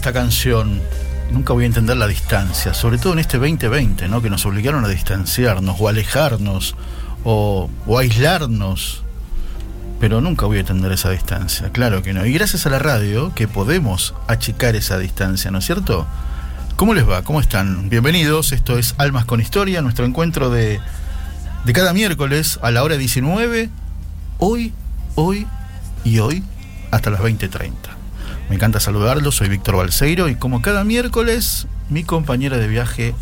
Esta canción, nunca voy a entender la distancia, sobre todo en este 2020, ¿no? que nos obligaron a distanciarnos o alejarnos o, aislarnos. Pero nunca voy a entender esa distancia, claro que no. Y gracias a la radio que podemos achicar esa distancia, ¿no es cierto? ¿Cómo les va? ¿Cómo están? Bienvenidos, esto es Almas con Historia, nuestro encuentro de, de cada miércoles a la hora 19, hoy, hoy y hoy, hasta las 20.30. Me encanta saludarlos, soy Víctor Balseiro y como cada miércoles, mi compañera de viaje,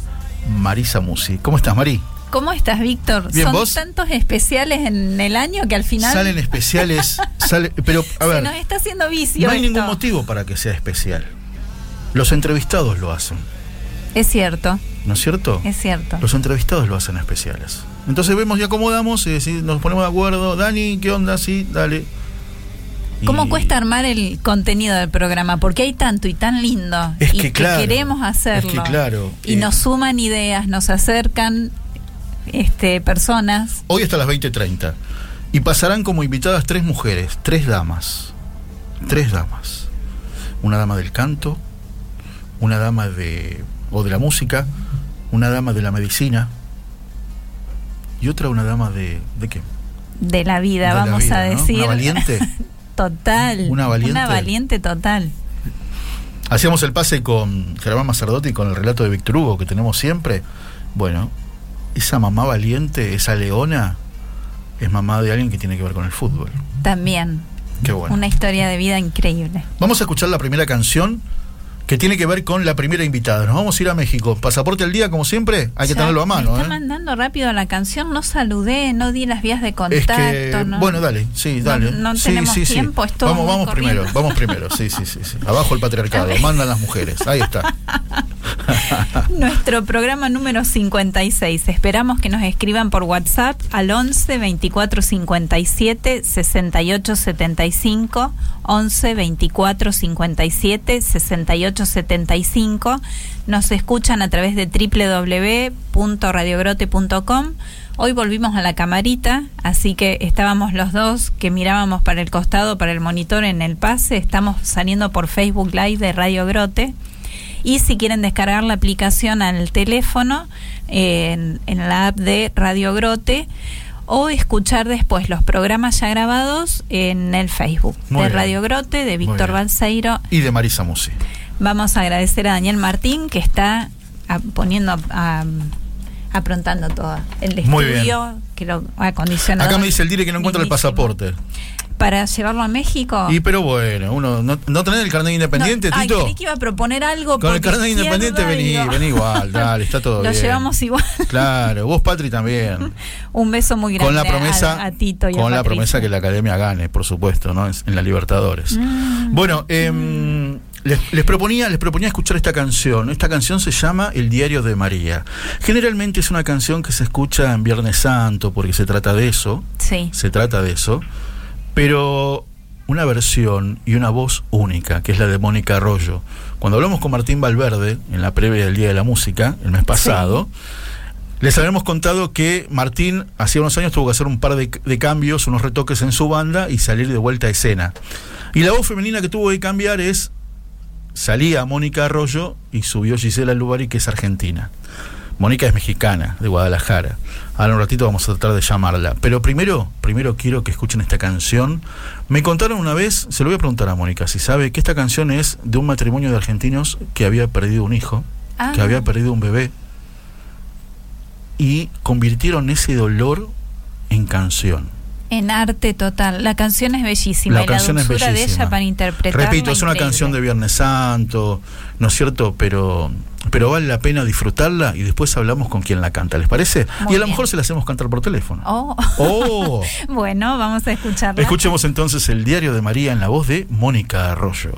Marisa Musi. ¿Cómo estás, Mari? ¿Cómo estás, Víctor? Son tantos especiales en el año que al final. Salen especiales, sale, pero a ver. Se nos está haciendo vicio. No hay ningún motivo para que sea especial. Los entrevistados lo hacen. Es cierto. ¿No es cierto? Es cierto. Los entrevistados lo hacen especiales. Entonces vemos y acomodamos y nos ponemos de acuerdo. Dani, ¿qué onda? Sí, dale. ¿Cómo cuesta armar el contenido del programa? Porque hay tanto y tan lindo. Es y que, queremos hacerlo. Es que claro. Y nos suman ideas, nos acercan este, personas. Hoy hasta las 20.30. Y pasarán como invitadas tres mujeres, tres damas. Tres damas. Una dama del canto, una dama de. o de la música, una dama de la medicina. Y otra una dama de. ¿de qué? De la vida, vamos a decir. Una valiente. Total. Una valiente. Una valiente total. Hacíamos el pase con Germán Macerdotti con el relato de Víctor Hugo que tenemos siempre. Bueno, esa mamá valiente, esa leona, es mamá de alguien que tiene que ver con el fútbol. También. Qué bueno. Una historia de vida increíble. Vamos a escuchar la primera canción que tiene que ver con la primera invitada. Nos vamos a ir a México. Pasaporte al día, como siempre, hay que tenerlo a mano. Me está ¿eh? mandando rápido la canción, no saludé, no di las vías de contacto. Es que, Bueno, dale, sí, dale. No, sí, tenemos sí, tiempo, sí. Vamos, vamos corriendo. primero, vamos primero, sí, sí, sí, sí. Abajo el patriarcado, mandan las mujeres, ahí está. Nuestro programa número 56. Esperamos que nos escriban por WhatsApp al 11 24 57 68 75. 11 24 57 68 75. Nos escuchan a través de www.radiogrote.com. Hoy volvimos a la camarita, así que estábamos los dos que mirábamos para el costado, para el monitor en el pase. Estamos saliendo por Facebook Live de Radio Grote. Y si quieren descargar la aplicación al teléfono, en, en la app de Radio Grote, o escuchar después los programas ya grabados en el Facebook Muy de bien. Radio Grote, de Víctor bien. Balseiro. Y de Marisa Musi. Vamos a agradecer a Daniel Martín que está a- poniendo, a- aprontando todo. El Muy estudio, que lo acondicionado. Acá me dice el dire que no encuentra el pasaporte. Para llevarlo a México. Y pero bueno, uno no, no tenés el carnet independiente, No, ay, Tito. creí que iba a proponer algo. Con el carnet independiente vení, digo. vení igual, dale, está todo Lo bien. llevamos igual. Claro, vos Patri también. Un beso muy grande Con la a- promesa, a, Tito y a con la promesa que la academia gane, por supuesto, ¿no? En, en la Libertadores. Mm. Bueno, em, les, les proponía, les proponía escuchar esta canción. Esta canción se llama El Diario de María. Generalmente es una canción que se escucha en Viernes Santo, porque se trata de eso. Sí. Se trata de eso. Pero una versión y una voz única, que es la de Mónica Arroyo. Cuando hablamos con Martín Valverde en la previa del Día de la Música, el mes pasado, les habíamos contado que Martín hacía unos años tuvo que hacer un par de, de cambios, unos retoques en su banda y salir de vuelta a escena. Y la voz femenina que tuvo que cambiar es, salía Mónica Arroyo y subió Gisela Lubari, que es argentina. Mónica es mexicana, de Guadalajara. Ahora un ratito vamos a tratar de llamarla. Pero primero, primero quiero que escuchen esta canción. Me contaron una vez, se lo voy a preguntar a Mónica, si sabe que esta canción es de un matrimonio de argentinos que había perdido un hijo, que Ah. había perdido un bebé, y convirtieron ese dolor en canción. En arte total. La canción es bellísima. La y canción la es dulzura de bellísima. ella para interpretar. Repito, es una canción de Viernes Santo, ¿no es cierto? Pero, pero vale la pena disfrutarla y después hablamos con quien la canta, ¿les parece? Muy y a lo bien. mejor se la hacemos cantar por teléfono. Oh. Oh. bueno, vamos a escucharla. Escuchemos entonces el diario de María en la voz de Mónica Arroyo.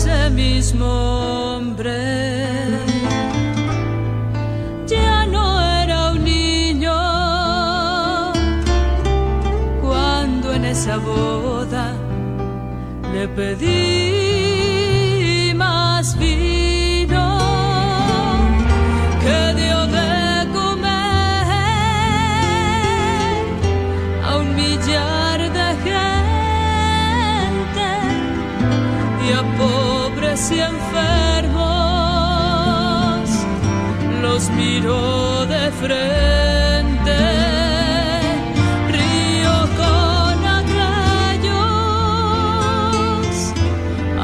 Ese mismo hombre. Ya no era un niño cuando en esa boda le pedí los miró de frente. Río con aquellos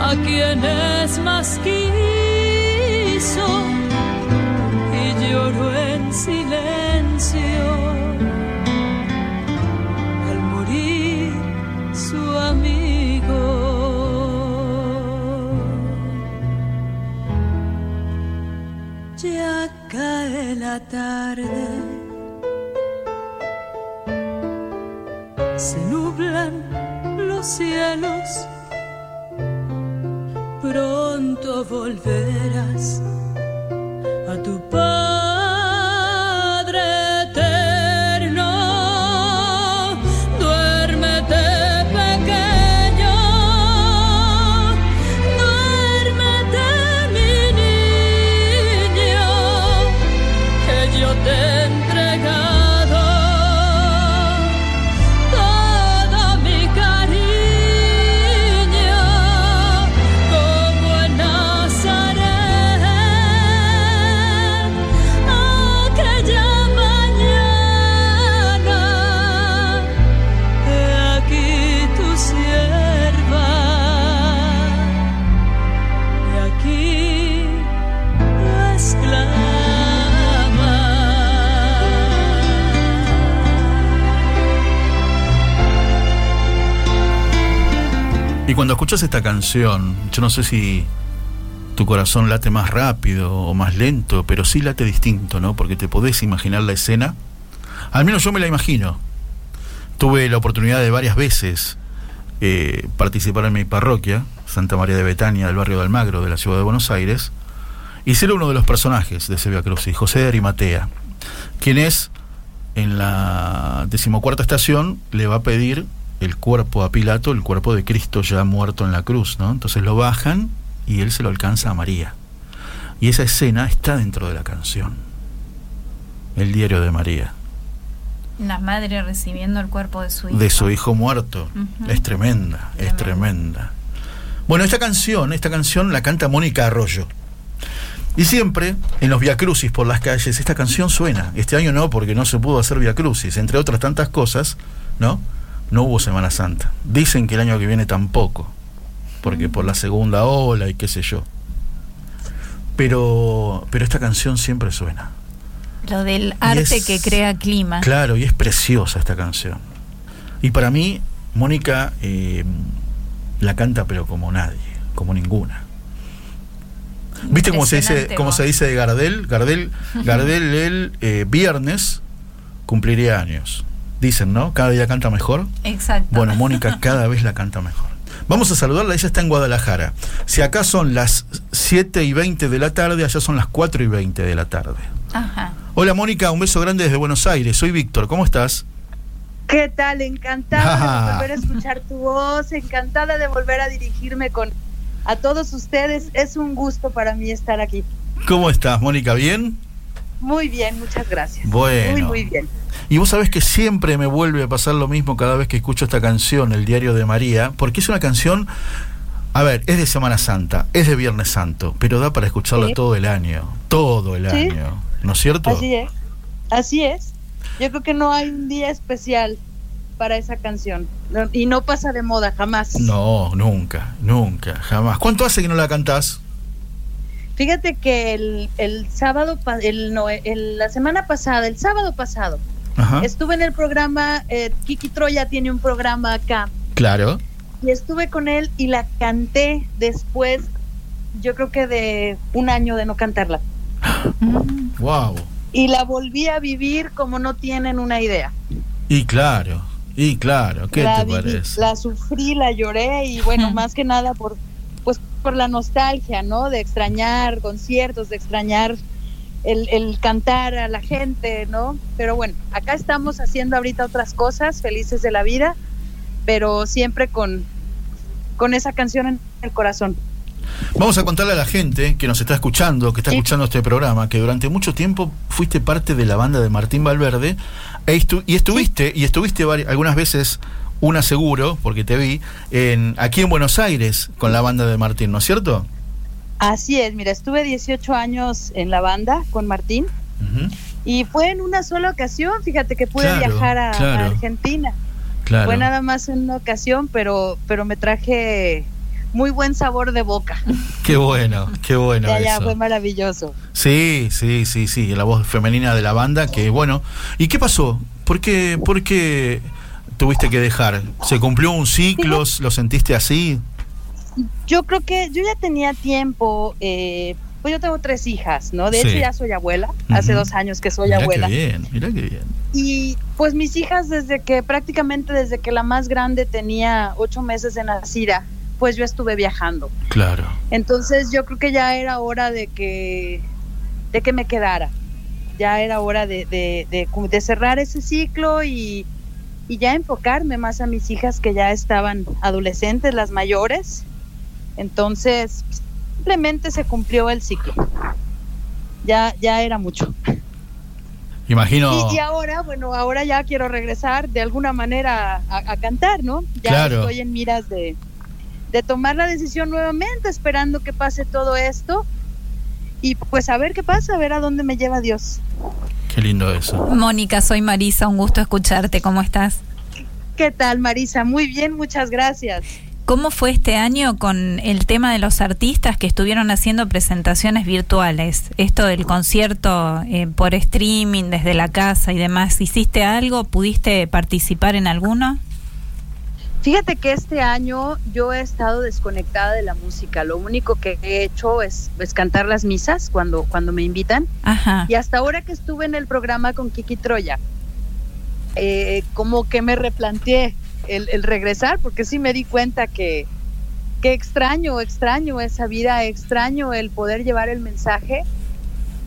a quienes más quiso tarde, se nublan los cielos, pronto volverás escuchas esta canción, yo no sé si tu corazón late más rápido o más lento, pero sí late distinto, ¿no? Porque te podés imaginar la escena. Al menos yo me la imagino. Tuve la oportunidad de varias veces eh, participar en mi parroquia, Santa María de Betania, del barrio de Almagro, de la ciudad de Buenos Aires, y ser uno de los personajes de ese Via Crucis, José de Arimatea, quien es, en la decimocuarta estación, le va a pedir el cuerpo a Pilato, el cuerpo de Cristo ya muerto en la cruz, ¿no? Entonces lo bajan y él se lo alcanza a María. Y esa escena está dentro de la canción. El diario de María. La madre recibiendo el cuerpo de su hijo. De su hijo muerto. Es tremenda, es tremenda. Bueno, esta canción, esta canción la canta Mónica Arroyo. Y siempre, en los viacrucis por las calles, esta canción suena. Este año no, porque no se pudo hacer viacrucis. Entre otras tantas cosas, ¿no? No hubo Semana Santa. Dicen que el año que viene tampoco. Porque por la segunda ola y qué sé yo. Pero, pero esta canción siempre suena. Lo del arte es- que crea clima. Claro, y es preciosa esta canción. Y para mí, Mónica eh, la canta pero como nadie, como ninguna. ¿Viste cómo se dice, cómo se dice de Gardel? Gardel, Gardel el eh, viernes cumpliría años. Dicen, ¿no? Cada día canta mejor. Exacto. Bueno, Mónica cada vez la canta mejor. Vamos a saludarla, ella está en Guadalajara. Si acá son las 7 y 20 de la tarde, allá son las 4 y 20 de la tarde. Ajá. Hola Mónica, un beso grande desde Buenos Aires. Soy Víctor, ¿cómo estás? ¿Qué tal? Encantada de volver a escuchar tu voz, encantada de volver a dirigirme con a todos ustedes. Es un gusto para mí estar aquí. ¿Cómo estás, Mónica? ¿Bien? Muy bien, muchas gracias. Bueno. Muy, muy bien. Y vos sabés que siempre me vuelve a pasar lo mismo cada vez que escucho esta canción, El Diario de María, porque es una canción, a ver, es de Semana Santa, es de Viernes Santo, pero da para escucharla Sí. todo el año, todo el Sí. año, ¿no es cierto? Así es. Así es. Yo creo que no hay un día especial para esa canción. Y no pasa de moda jamás. No, nunca, nunca, jamás. ¿Cuánto hace que no la cantás? Fíjate que el, el sábado, el, no, el- la semana pasada, el sábado pasado, Ajá. estuve en el programa, eh, Kiki Troya tiene un programa acá. Claro. y estuve con él y la canté después, yo creo que de un año de no cantarla. Wow. Y la volví a vivir como no tienen una idea. Y claro, y claro, ¿qué la te parece? La sufrí, la lloré y bueno, más que nada por por la nostalgia, ¿no? De extrañar conciertos, de extrañar el, el cantar a la gente, ¿no? Pero bueno, acá estamos haciendo ahorita otras cosas, felices de la vida, pero siempre con, con esa canción en el corazón. Vamos a contarle a la gente que nos está escuchando, que está Sí. escuchando este programa, que durante mucho tiempo fuiste parte de la banda de Martín Valverde e estu- y estuviste y estuviste algunas veces una seguro, porque te vi, en, aquí en Buenos Aires con la banda de Martín, ¿no es cierto? Así es, mira, estuve 18 años en la banda con Martín y fue en una sola ocasión, fíjate que pude Claro, viajar a. Argentina. Claro. Fue nada más en una ocasión, pero, pero me traje muy buen sabor de boca. Qué bueno, qué bueno de allá eso. fue maravilloso. Sí, sí, sí, sí, la voz femenina de la banda, que bueno. ¿Y qué pasó? ¿Por qué, por qué tuviste que dejar? ¿Se cumplió un ciclo? ¿Lo sentiste así? Yo creo que yo ya tenía tiempo, eh, pues yo tengo tres hijas, ¿no? De Sí. hecho ya soy abuela, hace dos años que soy Mirá abuela. qué bien, mirá qué bien. Y pues mis hijas desde que prácticamente desde que la más grande tenía ocho meses de nacida, pues yo estuve viajando. Claro. Entonces yo creo que ya era hora de que, de que me quedara. Ya era hora de, de, de, como de cerrar ese ciclo y, y ya enfocarme más a mis hijas que ya estaban adolescentes, las mayores. Entonces simplemente se cumplió el ciclo. Ya, ya era mucho. Imagino. Y, y ahora, bueno, ahora ya quiero regresar de alguna manera a, a cantar, ¿no? Ya Claro. estoy en miras de, de tomar la decisión nuevamente, esperando que pase todo esto. Y pues a ver qué pasa, a ver a dónde me lleva Dios. Qué lindo eso. Mónica, soy Marisa, un gusto escucharte. ¿Cómo estás? ¿Qué tal, Marisa? Muy bien, muchas gracias. ¿Cómo fue este año con el tema de los artistas que estuvieron haciendo presentaciones virtuales? Esto del concierto eh, por streaming desde la casa y demás. ¿Hiciste algo? ¿Pudiste participar en alguno? Fíjate que este año yo he estado desconectada de la música. Lo único que he hecho es, es cantar las misas cuando, cuando me invitan. Ajá. Y hasta ahora que estuve en el programa con Kiki Troya, eh, como que me replanteé el, el regresar, porque sí me di cuenta que, que extraño, extraño esa vida, extraño el poder llevar el mensaje.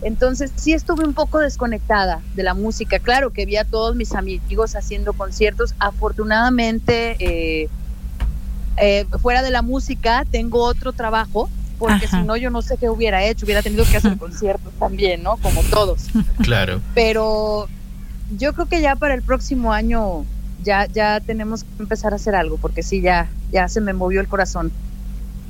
Entonces sí estuve un poco desconectada de la música. Claro que vi a todos mis amigos haciendo conciertos. Afortunadamente, eh, eh, fuera de la música, tengo otro trabajo, porque si no yo no sé qué hubiera hecho. Hubiera tenido que hacer conciertos también, ¿no? Como todos Claro. pero yo creo que ya para el próximo año ya ya tenemos que empezar a hacer algo porque sí ya ya se me movió el corazón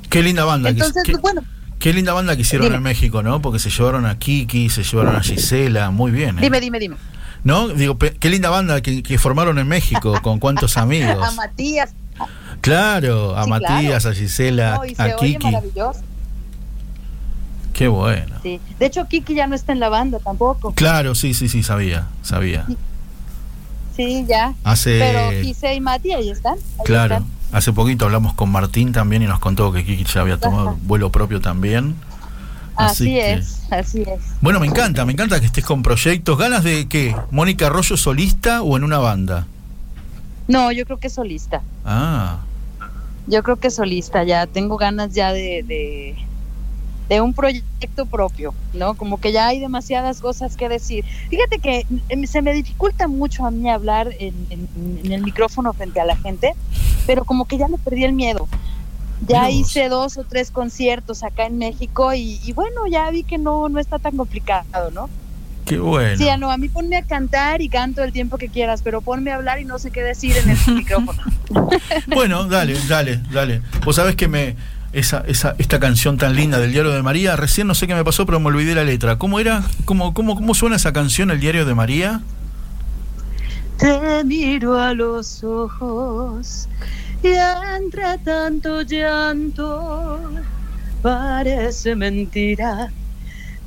Qué linda banda. que- entonces qué, bueno qué linda banda que hicieron Dime. en México, ¿no? Porque se llevaron a Kiki, se llevaron a Gisela, muy bien. ¿eh? dime dime dime ¿No? Digo, qué linda banda que, que formaron en México, con cuántos amigos. a Matías Claro, a Sí, Matías, a Gisela, no, y se a oye Kiki. maravilloso Qué bueno. sí de hecho Kiki ya no está en la banda tampoco Claro, sí, sí, sí, sabía, sabía. sí ya Hace, pero Gise y Mati ahí están ahí claro, están. Hace poquito hablamos con Martín también y nos contó que Kiki ya había tomado Ajá. vuelo propio también. así, que- es así es Bueno, me encanta, me encanta que estés con proyectos. ¿Ganas de qué? ¿Mónica Arroyo solista o en una banda? no yo creo que solista Ah, yo creo que solista ya tengo ganas ya de, de de un proyecto propio, ¿no? Como que ya hay demasiadas cosas que decir. Fíjate que mm, se me dificulta mucho a mí hablar en, en- en el micrófono frente a la gente, pero como que ya le perdí el miedo. Ya vos. hice dos o tres conciertos acá en México y, y bueno, ya vi que no, no está tan complicado, ¿no? qué bueno. Sí, no, a mí ponme a cantar y canto el tiempo que quieras, pero ponme a hablar y no sé qué decir en el micrófono. Bueno, dale, dale, dale. Vos sabés que me. Esa, esa, esta canción tan linda del Diario de María, recién no sé qué me pasó, pero me olvidé la letra. ¿Cómo era? ¿Cómo, cómo, cómo suena esa canción, el Diario de María? Te miro a los ojos y entre tanto llanto parece mentira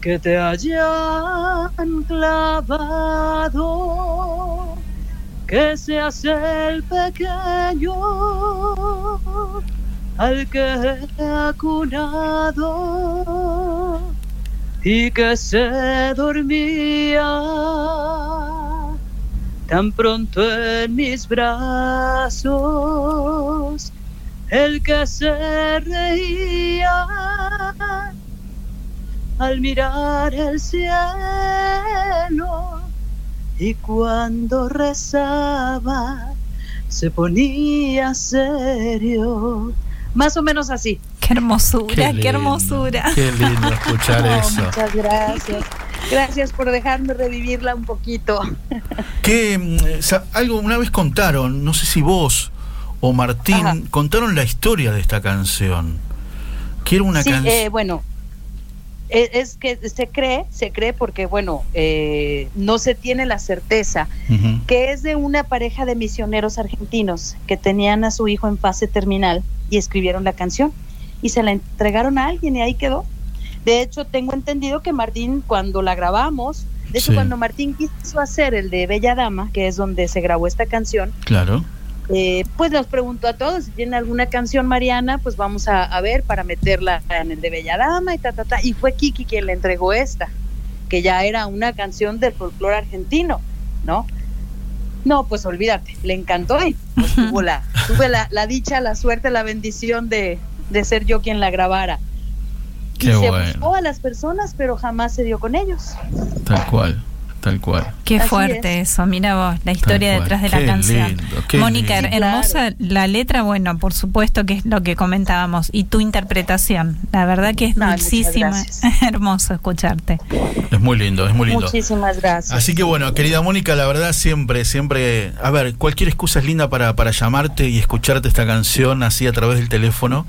que te hayan clavado, que seas el pequeño al que he acunado y que se dormía tan pronto en mis brazos, el que se reía al mirar el cielo y cuando rezaba se ponía serio. Más o menos así. Qué hermosura, qué, lindo, hermosura. Qué lindo escuchar Oh, eso. muchas gracias. Gracias por dejarme revivirla un poquito. Que mm, algo una vez contaron, no sé si vos o Martín, Ajá. contaron la historia de esta canción. Quiero una sí, canción. eh, bueno, es que se cree, se cree porque, bueno, eh, no se tiene la certeza, que es de una pareja de misioneros argentinos que tenían a su hijo en fase terminal y escribieron la canción y se la entregaron a alguien y ahí quedó. De hecho, tengo entendido que Martín, cuando la grabamos, de hecho, Sí. cuando Martín quiso hacer el de Bella Dama, que es donde se grabó esta canción, Claro. Eh, pues nos preguntó a todos si tienen alguna canción Mariana, pues vamos a, a ver para meterla en el de Bella Dama y ta, ta, ta. Y fue Kiki quien le entregó esta, que ya era una canción del folclore argentino, ¿no? No, pues olvídate, le encantó y pues, tuvo la, tuve la, la dicha, la suerte, la bendición de, de ser yo quien la grabara. Qué y se buscó a las personas, pero jamás se dio con ellos. Tal cual, tal cual. Qué Así fuerte eso, mira vos, la historia detrás de la canción. lindo, qué Mónica, hermosa la letra, bueno, por supuesto que es lo que comentábamos, y tu interpretación, la verdad que es dulcísima, gracias. hermoso escucharte. Es muy lindo, es muy lindo. Muchísimas gracias. Así que bueno, querida Mónica, la verdad siempre, siempre, a ver, cualquier excusa es linda para, para llamarte y escucharte esta canción así a través del teléfono,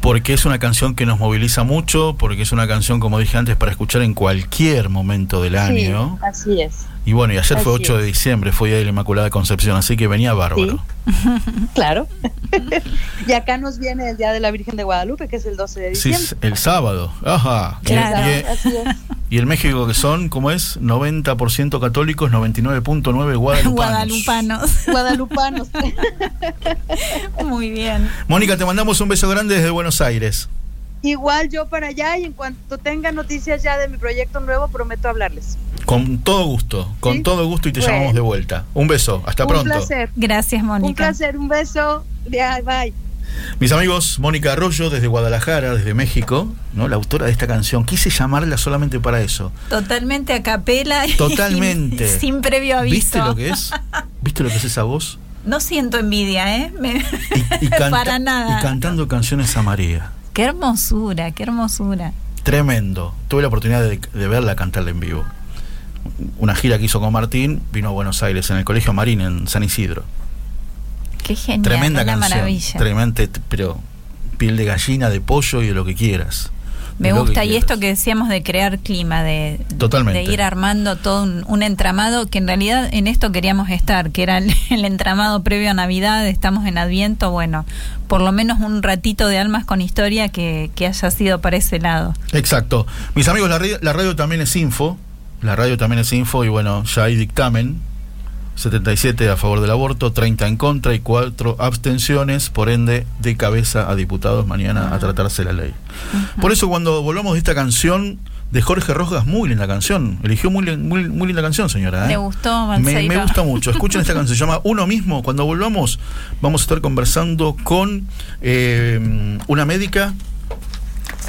porque es una canción que nos moviliza mucho, porque es una canción, como dije antes, para escuchar en cualquier momento del Sí, año. así es. Y bueno, y ayer fue así 8 de diciembre, fue Día de la Inmaculada Concepción, así que venía bárbaro. Claro. y acá nos viene el Día de la Virgen de Guadalupe, que es el 12 de Sí, diciembre. el sábado. Ajá. Claro. Bien, Así es. Y el México que son, ¿cómo es? 90% católicos, 99.9 guadalupanos. Guadalupanos. Guadalupanos. Muy bien. Mónica, te mandamos un beso grande desde Buenos Aires. Igual yo para allá y en cuanto tenga noticias ya de mi proyecto nuevo, prometo hablarles. Con todo gusto, con ¿Sí? todo gusto y te Bueno. llamamos de vuelta. Un beso, hasta un pronto. placer. Gracias, Mónica. Un placer, un beso. Bye. Mis amigos, Mónica Arroyo desde Guadalajara, desde México, ¿no? la autora de esta canción. Quise llamarla solamente para eso. Totalmente a capela. y Totalmente. sin previo aviso. ¿Viste lo que es? ¿Viste lo que es esa voz? No siento envidia, ¿eh? Me- Y, y canta- Para nada. Y cantando canciones a María. Qué hermosura, qué hermosura. Tremendo. Tuve la oportunidad de, de verla cantarla en vivo. Una gira que hizo con Martín, vino a Buenos Aires, en el Colegio Marín, en San Isidro. Qué genial. Tremenda canción. maravilla. Tremenda, pero piel de gallina, de pollo y de lo que quieras. Me gusta, y esto que decíamos de crear clima, de, Totalmente. de ir armando todo un, un entramado, que en realidad en esto queríamos estar, que era el, el entramado previo a Navidad, estamos en Adviento, bueno, por lo menos un ratito de almas con historia que, que haya sido para ese lado. Exacto. Mis amigos, la radio, la radio también es info. La radio también es info y bueno, ya hay dictamen. 77 a favor del aborto, 30 en contra y 4 abstenciones, por ende, de cabeza a diputados mañana a tratarse la ley. Por eso cuando volvamos de esta canción de Jorge Rojas, muy linda canción, eligió muy, lin- muy, muy linda canción, señora. ¿eh? ¿Le gustó, me gusta mucho. Escuchen esta canción, se llama Uno mismo. Cuando volvamos, vamos a estar conversando con eh, una médica,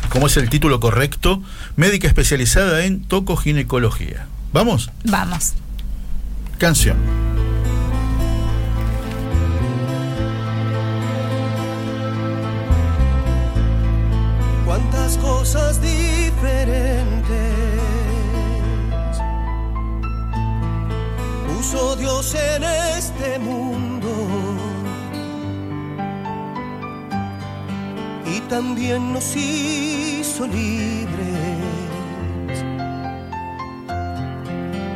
como es el título correcto, médica especializada en tocoginecología. ¿Vamos? Vamos. Canción. cuántas cosas diferentes puso Dios en este mundo y también nos hizo libres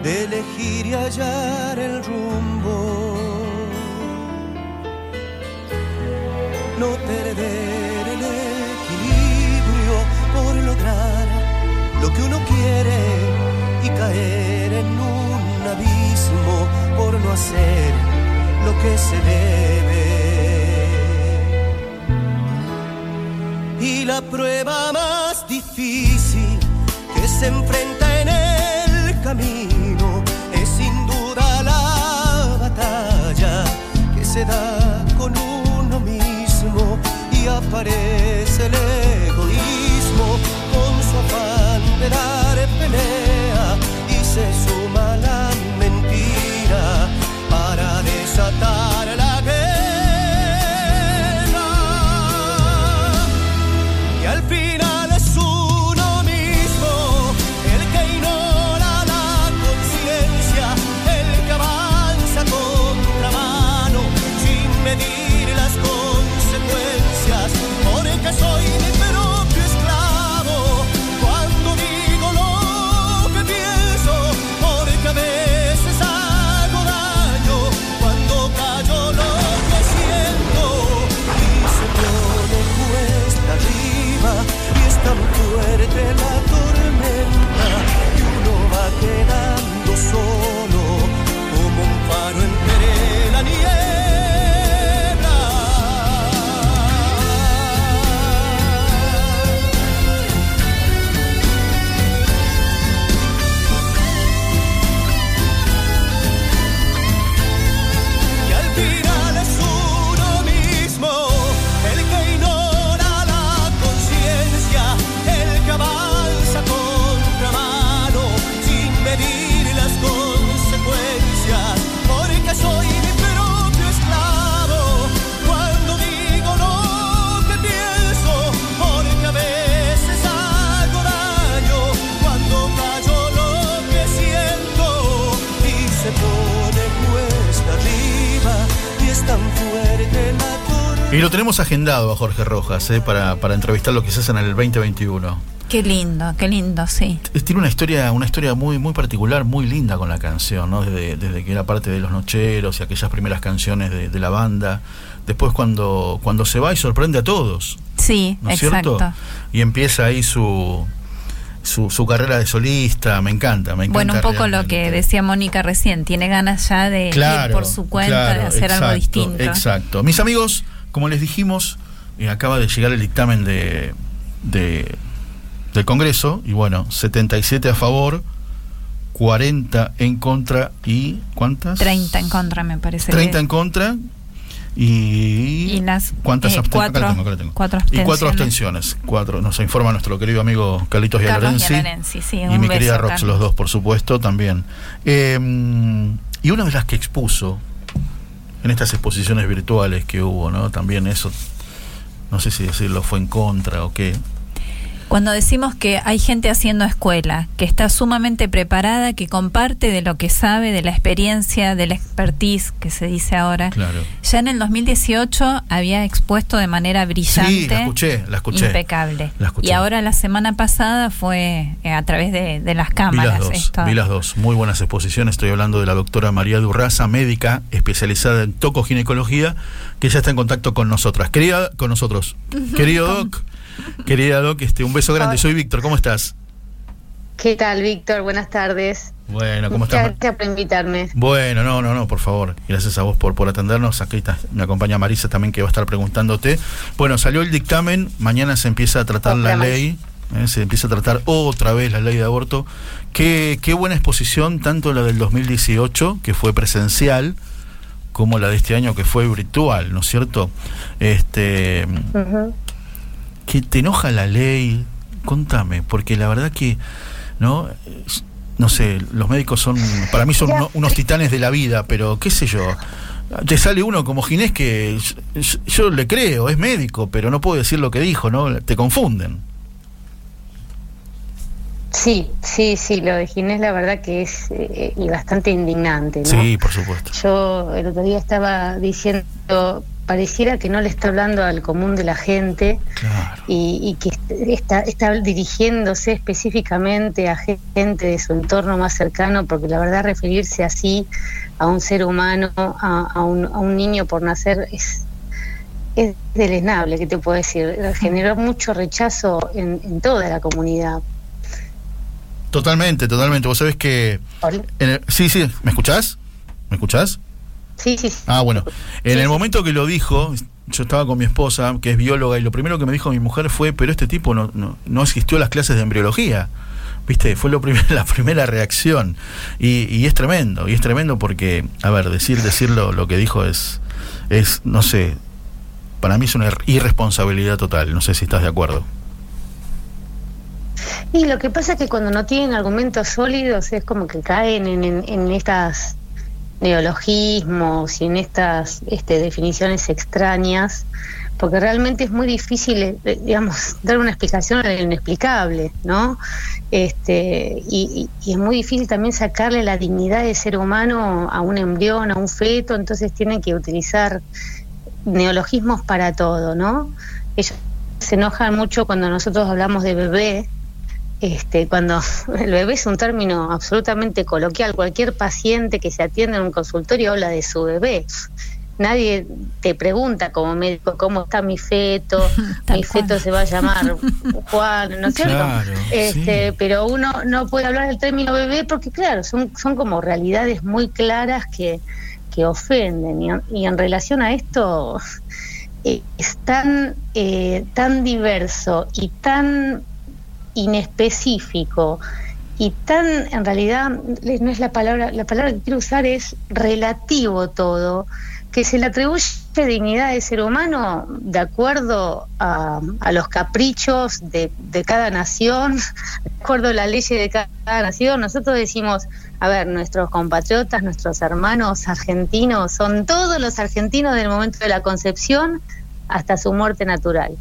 de elegir y hallar el rumbo no perder el equilibrio por lograr lo que uno quiere y caer en un abismo por no hacer lo que se debe. Y la prueba más difícil que se enfrenta en el camino se da con uno mismo y aparece el egoísmo. Con su afán de dar pelea y se suma la mentira para desatar Y lo tenemos agendado a Jorge Rojas ¿eh? para, para entrevistar lo que se hace en el 2021. Qué lindo, qué lindo, sí. Tiene una historia, una historia muy, muy particular, muy linda con la canción, ¿no? Desde, desde que era parte de los nocheros y aquellas primeras canciones de, de la banda. Después cuando, cuando se va y sorprende a todos, Sí, ¿no exacto. cierto? Y empieza ahí su su, su carrera de solista, me encanta, me encanta. Bueno, un poco lo que decía Mónica recién, tiene ganas ya de ir por su cuenta, de hacer algo distinto. Exacto. Mis amigos, como les dijimos, eh, acaba de llegar el dictamen de, de- del Congreso y bueno, 77 a favor, 40 en contra y ¿cuántas? 30 en contra, me parece. 30 que- en contra y, Y las, ¿cuántas eh, cuatro- acá la tengo, acá la tengo. cuatro y cuatro abstenciones. abstenciones cuatro nos informa nuestro querido amigo Carlitos Villarenzi, sí, y mi querida Rox los dos por supuesto también Eh, y una de las que expuso en estas exposiciones virtuales que hubo no también eso no sé si decirlo fue en contra o qué Cuando decimos que hay gente haciendo escuela, que está sumamente preparada, que comparte de lo que sabe, de la experiencia, de la expertise que se dice ahora. claro Ya en el 2018 había expuesto de manera brillante. sí la escuché la escuché Impecable. La escuché. Y ahora la semana pasada fue eh, a través de, de las Vi cámaras. las dos, esto. vi las dos, muy buenas exposiciones. Estoy hablando de la doctora María Durraza, médica especializada en tocoginecología, que ya está en contacto con nosotras. Querida, con nosotros. Querido Doc, querida Doc, este, un beso grande. Soy Víctor, ¿cómo estás? ¿Qué tal, Víctor? Buenas tardes. Bueno, ¿cómo Muchas estás? gracias por invitarme. Bueno, no, no, no, por favor. Gracias a vos por, por atendernos. Aquí está, me acompaña Marisa también que va a estar preguntándote. Bueno, salió el dictamen, mañana se empieza a tratar Otra la más. ley, eh, se empieza a tratar otra vez la ley de aborto. Qué, qué buena exposición, tanto la del 2018, que fue presencial, como la de este año, que fue virtual, ¿no es cierto? Este. Que te enoja la ley, contame, porque la verdad que, ¿no? No sé, los médicos son, para mí son uno- unos titanes de la vida, pero qué sé yo, te sale uno como Ginés que yo, yo le creo, es médico, pero no puedo decir lo que dijo, ¿no? Te confunden. Sí, sí, sí, lo de Ginés la verdad que es eh, y bastante indignante, ¿no? Sí, por supuesto. Yo el otro día estaba diciendo, pareciera que no le está hablando al común de la gente Claro. y, y que está, está dirigiéndose específicamente a gente de su entorno más cercano, porque la verdad referirse así a un ser humano, a, a un, a un niño por nacer, es, es deleznable, ¿qué te puedo decir? Generó mucho rechazo en, en toda la comunidad. Totalmente, totalmente. Vos sabés que... Hola. en el- sí, sí, ¿me escuchás? ¿Me escuchás? Sí, sí, sí. Ah, bueno. En el momento que lo dijo, yo estaba con mi esposa, que es bióloga, y lo primero que me dijo mi mujer fue, pero este tipo no, no, no asistió a las clases de embriología. ¿Viste? Fue lo primer- la primera reacción. Y, y es tremendo, y es tremendo porque, a ver, decir, decirlo lo que dijo es, es, no sé, para mí es una ir- irresponsabilidad total. No sé si estás de acuerdo. Y lo que pasa es que cuando no tienen argumentos sólidos es como que caen en, en, en estas neologismos y en estas este, definiciones extrañas, porque realmente es muy difícil, eh, eh, digamos, dar una explicación a lo inexplicable, ¿no? Este, y- y es muy difícil también sacarle la dignidad de ser humano a un embrión, a un feto, entonces tienen que utilizar neologismos para todo, ¿no? Ellos se enojan mucho cuando nosotros hablamos de bebé, este, cuando el bebé es un término absolutamente coloquial, cualquier paciente que se atiende en un consultorio habla de su bebé. Nadie te pregunta como médico cómo está mi feto, mi feto cual. se va a llamar Juan, ¿no es cierto? Claro, este, sí. Pero uno no puede hablar del término bebé porque, claro, son, son como realidades muy claras que, que ofenden. Y en, y en relación a esto, eh, es tan, eh, tan diverso y tan inespecífico y tan, en realidad, no es la palabra, la palabra que quiero usar es relativo todo, que se le atribuye dignidad de ser humano de acuerdo a, a los caprichos de, de cada nación, de acuerdo a la ley de cada nación. Nosotros decimos, a ver, nuestros compatriotas, nuestros hermanos argentinos, son todos los argentinos del momento de la concepción hasta su muerte natural.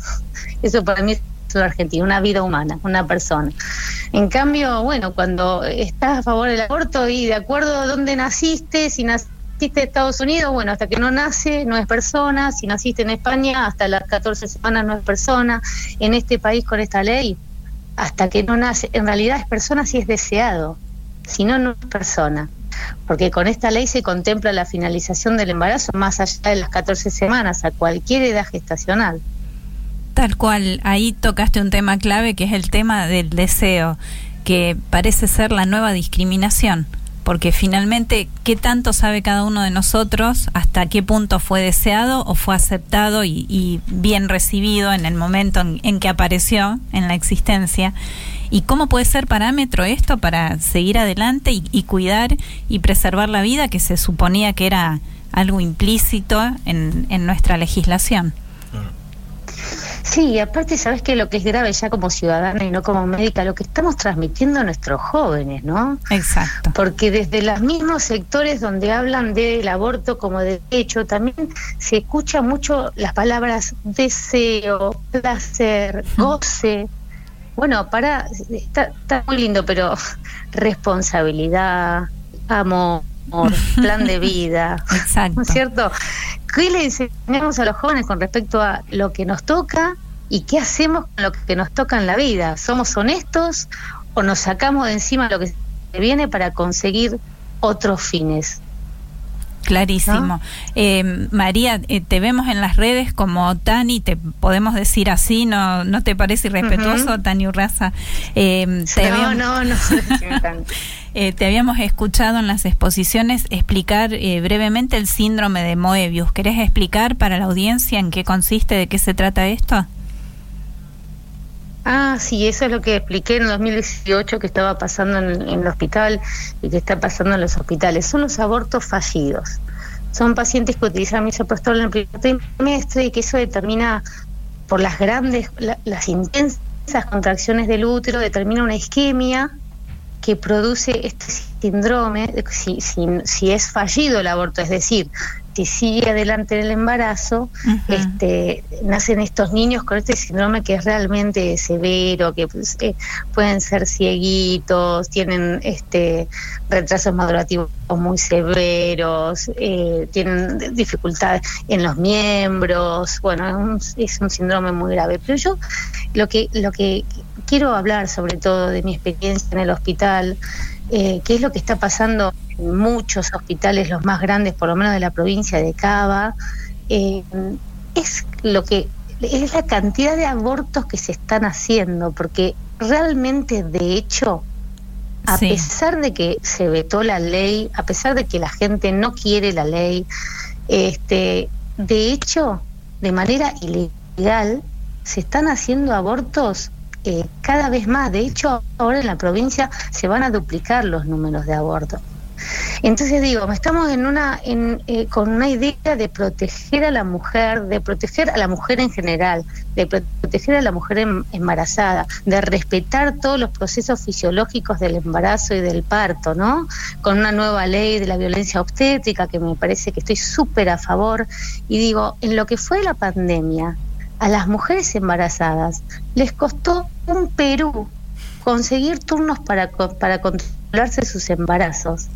Eso para mí un argentino, una vida humana, una persona. En cambio, bueno, cuando estás a favor del aborto y de acuerdo a dónde naciste, si naciste en Estados Unidos, bueno, hasta que no nace no es persona, si naciste en España, hasta las 14 semanas no es persona, en este país con esta ley, hasta que no nace, en realidad es persona si es deseado, si no, no es persona. Porque con esta ley se contempla la finalización del embarazo más allá de las 14 semanas, a cualquier edad gestacional. Tal cual, ahí tocaste un tema clave que es el tema del deseo, que parece ser la nueva discriminación, porque finalmente, ¿qué tanto sabe cada uno de nosotros hasta qué punto fue deseado o fue aceptado y, bien recibido en el momento en, en que apareció en la existencia? ¿Y cómo puede ser parámetro esto para seguir adelante y, y cuidar y preservar la vida que se suponía que era algo implícito en, en nuestra legislación? Sí, y aparte, ¿sabes que Lo que es grave ya como ciudadana y no como médica, lo que estamos transmitiendo a nuestros jóvenes, ¿no? Exacto. Porque desde los mismos sectores donde hablan del aborto como derecho, también se escucha mucho las palabras deseo, placer, goce. Bueno, para, está, está muy lindo, pero responsabilidad, amor, plan de vida, Exacto. ¿no es cierto? ¿Qué le enseñamos a los jóvenes con respecto a lo que nos toca y qué hacemos con lo que nos toca en la vida? ¿Somos honestos o nos sacamos de encima lo que viene para conseguir otros fines? Clarísimo. ¿No? Eh, María, eh, te vemos en las redes como Tani, te podemos decir así, ¿no, no te parece irrespetuoso, Ujú. Tani Urraza? Eh, te no, habíamos- no, no, eh, te habíamos escuchado en las exposiciones explicar eh, brevemente el síndrome de Moebius. ¿Querés explicar para la audiencia en qué consiste, de qué se trata esto? Ah, sí, eso es lo que expliqué en 2018 que estaba pasando en, el hospital y que está pasando en los hospitales. Son los abortos fallidos. Son pacientes que utilizan misoprostol en el primer trimestre y que eso determina por las grandes, la- las intensas contracciones del útero, determina una isquemia que produce este síndrome, si es fallido el aborto, es decir, si sigue adelante el embarazo, este, nacen estos niños con este síndrome que es realmente severo, que pues, eh, pueden ser cieguitos, tienen este retrasos madurativos muy severos, eh, tienen dificultades en los miembros, bueno, es un, es un síndrome muy grave. Pero yo lo que, lo que quiero hablar sobre todo de mi experiencia en el hospital, eh, qué es lo que está pasando en muchos hospitales, los más grandes, por lo menos de la provincia de Cava, eh, es lo que es la cantidad de abortos que se están haciendo, porque realmente, de hecho, a Sí. pesar de que se vetó la ley, a pesar de que la gente no quiere la ley, este, de hecho, de manera ilegal, se están haciendo abortos eh, cada vez más. De hecho, ahora en la provincia se van a duplicar los números de abortos. Entonces digo, estamos en una, en, eh, con una idea de proteger a la mujer, de proteger a la mujer en general, de proteger a la mujer em- embarazada, de respetar todos los procesos fisiológicos del embarazo y del parto, ¿no? Con una nueva ley de la violencia obstétrica que me parece que estoy súper a favor. Y digo, en lo que fue la pandemia, a las mujeres embarazadas les costó un Perú conseguir turnos para, para controlarse sus embarazos.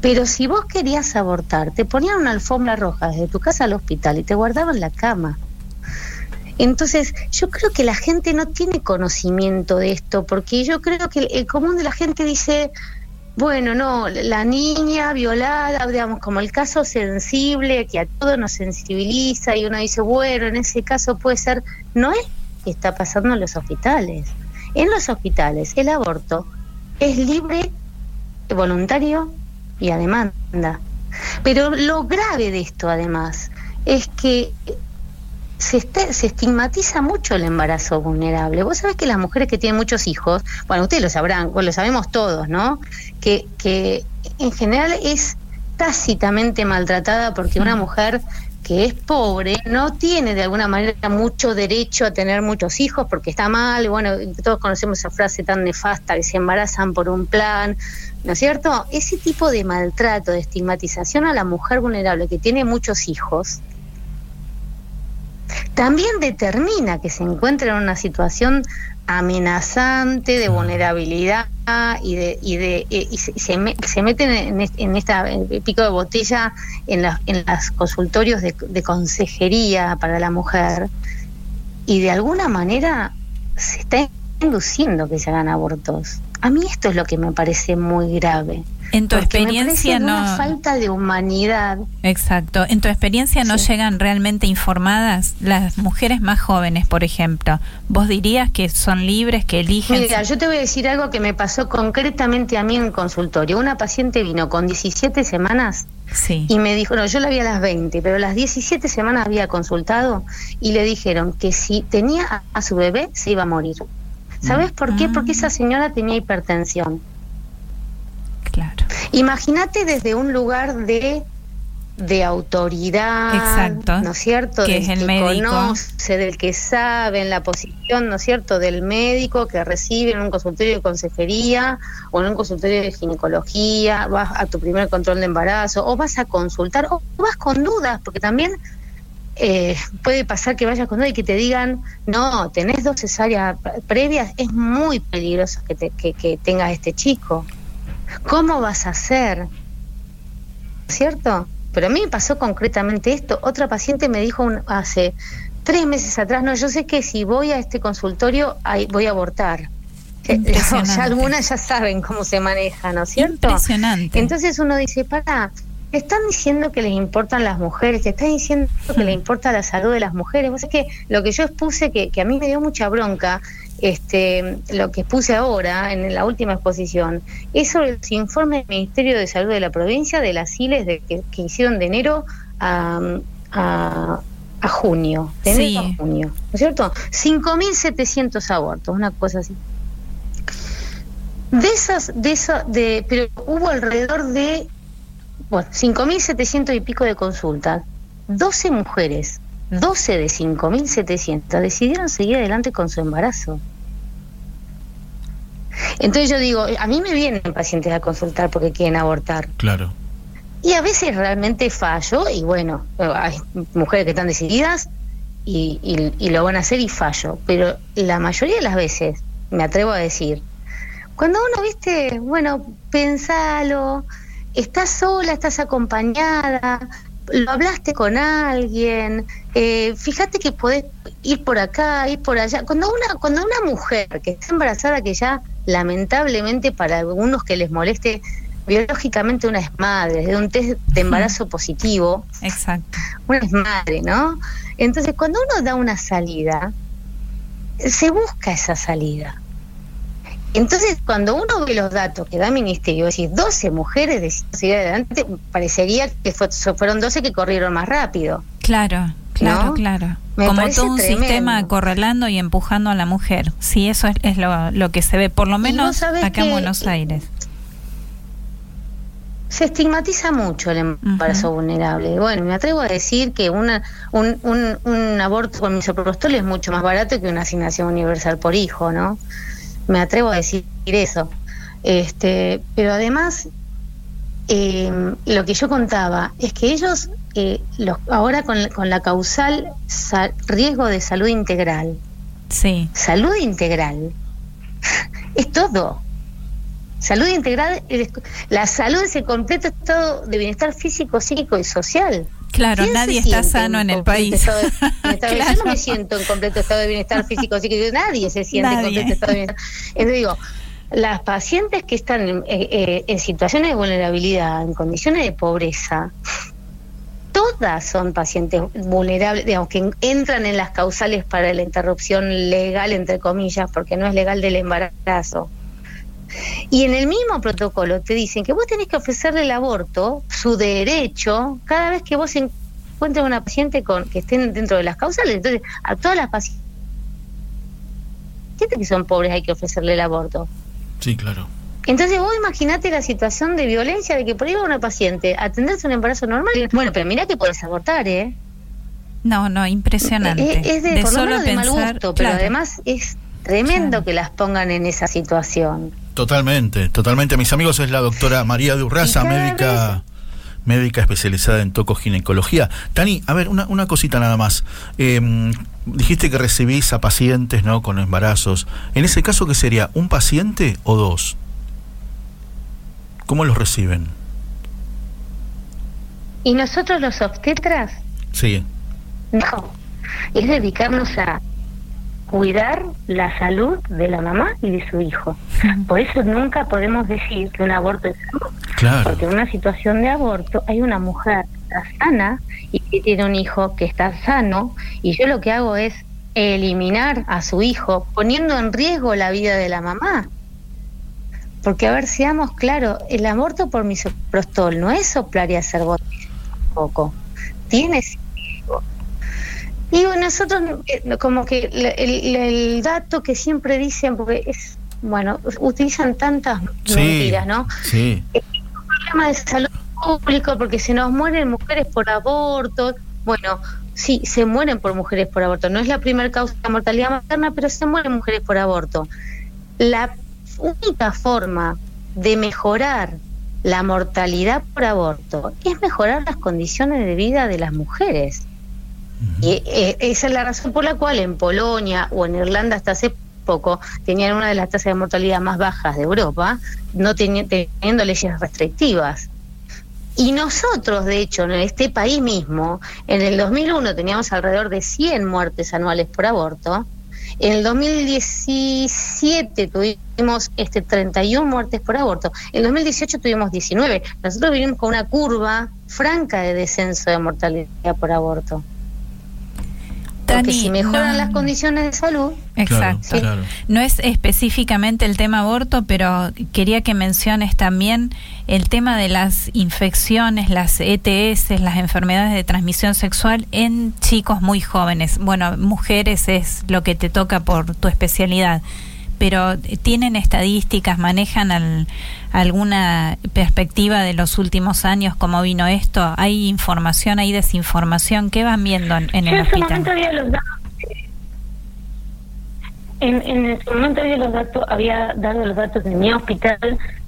Pero si vos querías abortar, te ponían una alfombra roja desde tu casa al hospital y te guardaban la cama. Entonces, yo creo que la gente no tiene conocimiento de esto, porque yo creo que el, el común de la gente dice, bueno, no, la niña violada, digamos, como el caso sensible, que a todos nos sensibiliza, y uno dice, bueno, en ese caso puede ser, no es que está pasando en los hospitales. En los hospitales el aborto es libre, voluntario y a demanda. Pero lo grave de esto, además, es que se, este- se estigmatiza mucho el embarazo vulnerable. Vos sabés que las mujeres que tienen muchos hijos, bueno, ustedes lo sabrán, lo sabemos todos, ¿no? Que, que en general es tácitamente maltratada porque una mujer que es pobre no tiene de alguna manera mucho derecho a tener muchos hijos porque está mal, y bueno, todos conocemos esa frase tan nefasta que se embarazan por un plan, ¿no es cierto? Ese tipo de maltrato, de estigmatización a la mujer vulnerable que tiene muchos hijos, también determina que se encuentra en una situación amenazante de vulnerabilidad y de y de eh, y se, y se me- se meten en, est- en esta pico de botella en las en los consultorios de, de consejería para la mujer y de alguna manera se está induciendo que se hagan abortos. A mí esto es lo que me parece muy grave. En tu Porque experiencia de una no. falta de humanidad. Exacto. En tu experiencia no Sí. llegan realmente informadas las mujeres más jóvenes, por ejemplo. ¿Vos dirías que son libres, que eligen? Mira, yo te voy a decir algo que me pasó concretamente a mí en consultorio. Una paciente vino con 17 semanas Sí. y me dijo, no, yo la vi a las 20, pero a las 17 semanas había consultado y le dijeron que si tenía a, a su bebé se iba a morir. ¿Sabes por qué? Ah. Porque esa señora tenía hipertensión. Claro. Imagínate desde un lugar de de autoridad, Exacto. ¿no es cierto? Que del es el que médico. conoce, del que sabe, en la posición, ¿no es cierto?, del médico que recibe en un consultorio de consejería o en un consultorio de ginecología, vas a tu primer control de embarazo, o vas a consultar, o vas con dudas, porque también eh, puede pasar que vayas con dudas y que te digan, no, tenés dos cesáreas previas, es muy peligroso que, te, que, que tengas este chico. ¿Cómo vas a hacer? ¿Cierto? Pero a mí me pasó concretamente esto. Otra paciente me dijo un- hace tres meses atrás, no, yo sé que si voy a este consultorio voy a abortar. Eh, ya algunas ya saben cómo se maneja, ¿no es cierto? Impresionante. Entonces uno dice, para, te están diciendo que les importan las mujeres, te están diciendo que les importa la salud de las mujeres. Vos sabés que lo que yo expuse, que, que a mí me dio mucha bronca, este, lo que expuse ahora en la última exposición, es sobre los informes del Ministerio de Salud de la provincia de las ILES de, que, que hicieron de enero a, a, a junio, de enero Sí. a junio, ¿no es cierto? 5.700 abortos, una cosa así. De esas, de esa, de, pero hubo alrededor de, bueno, 5.700 y pico de consultas. 12 mujeres, 12 de 5.700 decidieron seguir adelante con su embarazo. Entonces yo digo, a mí me vienen pacientes a consultar porque quieren abortar. Claro. Y a veces realmente fallo, y bueno, hay mujeres que están decididas y, y- y lo van a hacer y fallo. Pero la mayoría de las veces, me atrevo a decir, cuando uno, viste, bueno, pensalo, estás sola, estás acompañada, lo hablaste con alguien, eh, fíjate que podés ir por acá, ir por allá. Cuando una, cuando una mujer que está embarazada, que ya lamentablemente para algunos que les moleste, biológicamente una es madre, de un test de embarazo positivo, Exacto. una es madre, ¿no? Entonces, cuando uno da una salida, se busca esa salida. Entonces, cuando uno ve los datos que da el ministerio, es decir, 12 mujeres decidieron seguir adelante, parecería que fue- fueron 12 que corrieron más rápido. Claro, claro, ¿No? claro. Me Como todo un tremendo. sistema acorralando y empujando a la mujer. Sí, eso es, es lo, lo que se ve, por lo menos acá en Buenos Aires. Se estigmatiza mucho el embarazo vulnerable. Bueno, me atrevo a decir que una, un, un, un aborto con misoprostol es mucho más barato que una asignación universal por hijo, ¿no? Me atrevo a decir eso. Este, pero además, eh, lo que yo contaba es que ellos, eh, los, ahora con, la- con la causal sa- riesgo de salud integral, Sí, salud integral es todo. Salud integral, la salud es el completo estado de bienestar físico, psíquico y social. claro, ¿Quién se nadie está sano en el país. de bienestar? Yo no Claro. me siento en completo estado de bienestar físico, psíquico, nadie se siente en completo estado de bienestar. Entonces digo, las pacientes que están en, eh, eh, en situaciones de vulnerabilidad, en condiciones de pobreza, todas son pacientes vulnerables, digamos, que entran en las causales para la interrupción legal, entre comillas, porque no es legal del embarazo. Y en el mismo protocolo te dicen que vos tenés que ofrecerle el aborto, su derecho, cada vez que vos encuentres una paciente con que estén dentro de las causales. Entonces, a todas las pacientes que son pobres hay que ofrecerle el aborto. Sí, claro. Entonces vos imaginate la situación de violencia de que por ahí va una paciente a atenderse un embarazo normal. Bueno, pero mira que podés abortar, ¿eh? No, no, impresionante. Es, es de, por lo menos de mal gusto, pero claro. además es tremendo Claro. que las pongan en esa situación. Totalmente, totalmente. Mis amigos es la doctora María Durraza, médica médica especializada en tocoginecología. Tani, a ver, una, una cosita nada más. Eh, dijiste que recibís a pacientes ¿no? con embarazos. En ese caso, ¿qué sería? ¿Un paciente o dos? ¿Cómo los reciben? Y nosotros los obstetras, Sí, no, es dedicarnos a cuidar la salud de la mamá y de su hijo. Por eso nunca podemos decir que un aborto es Claro. Porque en una situación de aborto hay una mujer que está sana y que tiene un hijo que está sano y yo lo que hago es eliminar a su hijo poniendo en riesgo la vida de la mamá. Porque, a ver, seamos claros, el aborto por misoprostol no es soplar y hacer botellas tampoco. Tiene. Y bueno, nosotros, eh, como que el, el- el dato que siempre dicen, porque es, bueno, utilizan tantas Sí. mentiras, ¿no? Sí. problema de salud público porque se nos mueren mujeres por aborto. Bueno, sí, se mueren por mujeres por aborto. No es la primera causa de mortalidad materna, pero se mueren mujeres por aborto. La única forma de mejorar la mortalidad por aborto es mejorar las condiciones de vida de las mujeres. Y eh, esa es la razón por la cual en Polonia o en Irlanda hasta hace poco tenían una de las tasas de mortalidad más bajas de Europa, no teni- teniendo leyes restrictivas. Y nosotros, de hecho, en este país mismo, en el 2001 teníamos alrededor de 100 muertes anuales por aborto. En el 2017 tuvimos este 31 muertes por aborto. En el 2018 tuvimos 19. Nosotros vinimos con una curva franca de descenso de mortalidad por aborto. Porque si mejoran no- las condiciones de salud, Exacto. Claro, claro. No es específicamente el tema aborto, pero quería que menciones también el tema de las infecciones, las ETS, las enfermedades de transmisión sexual en chicos muy jóvenes. Bueno, mujeres es lo que te toca por tu especialidad, pero ¿tienen estadísticas, manejan al- alguna perspectiva de los últimos años, cómo vino esto? ¿Hay información, hay desinformación? ¿Qué van viendo en, en el en su momento hospital? había los datos. En, en su momento había los datos, había dado los datos de mi hospital,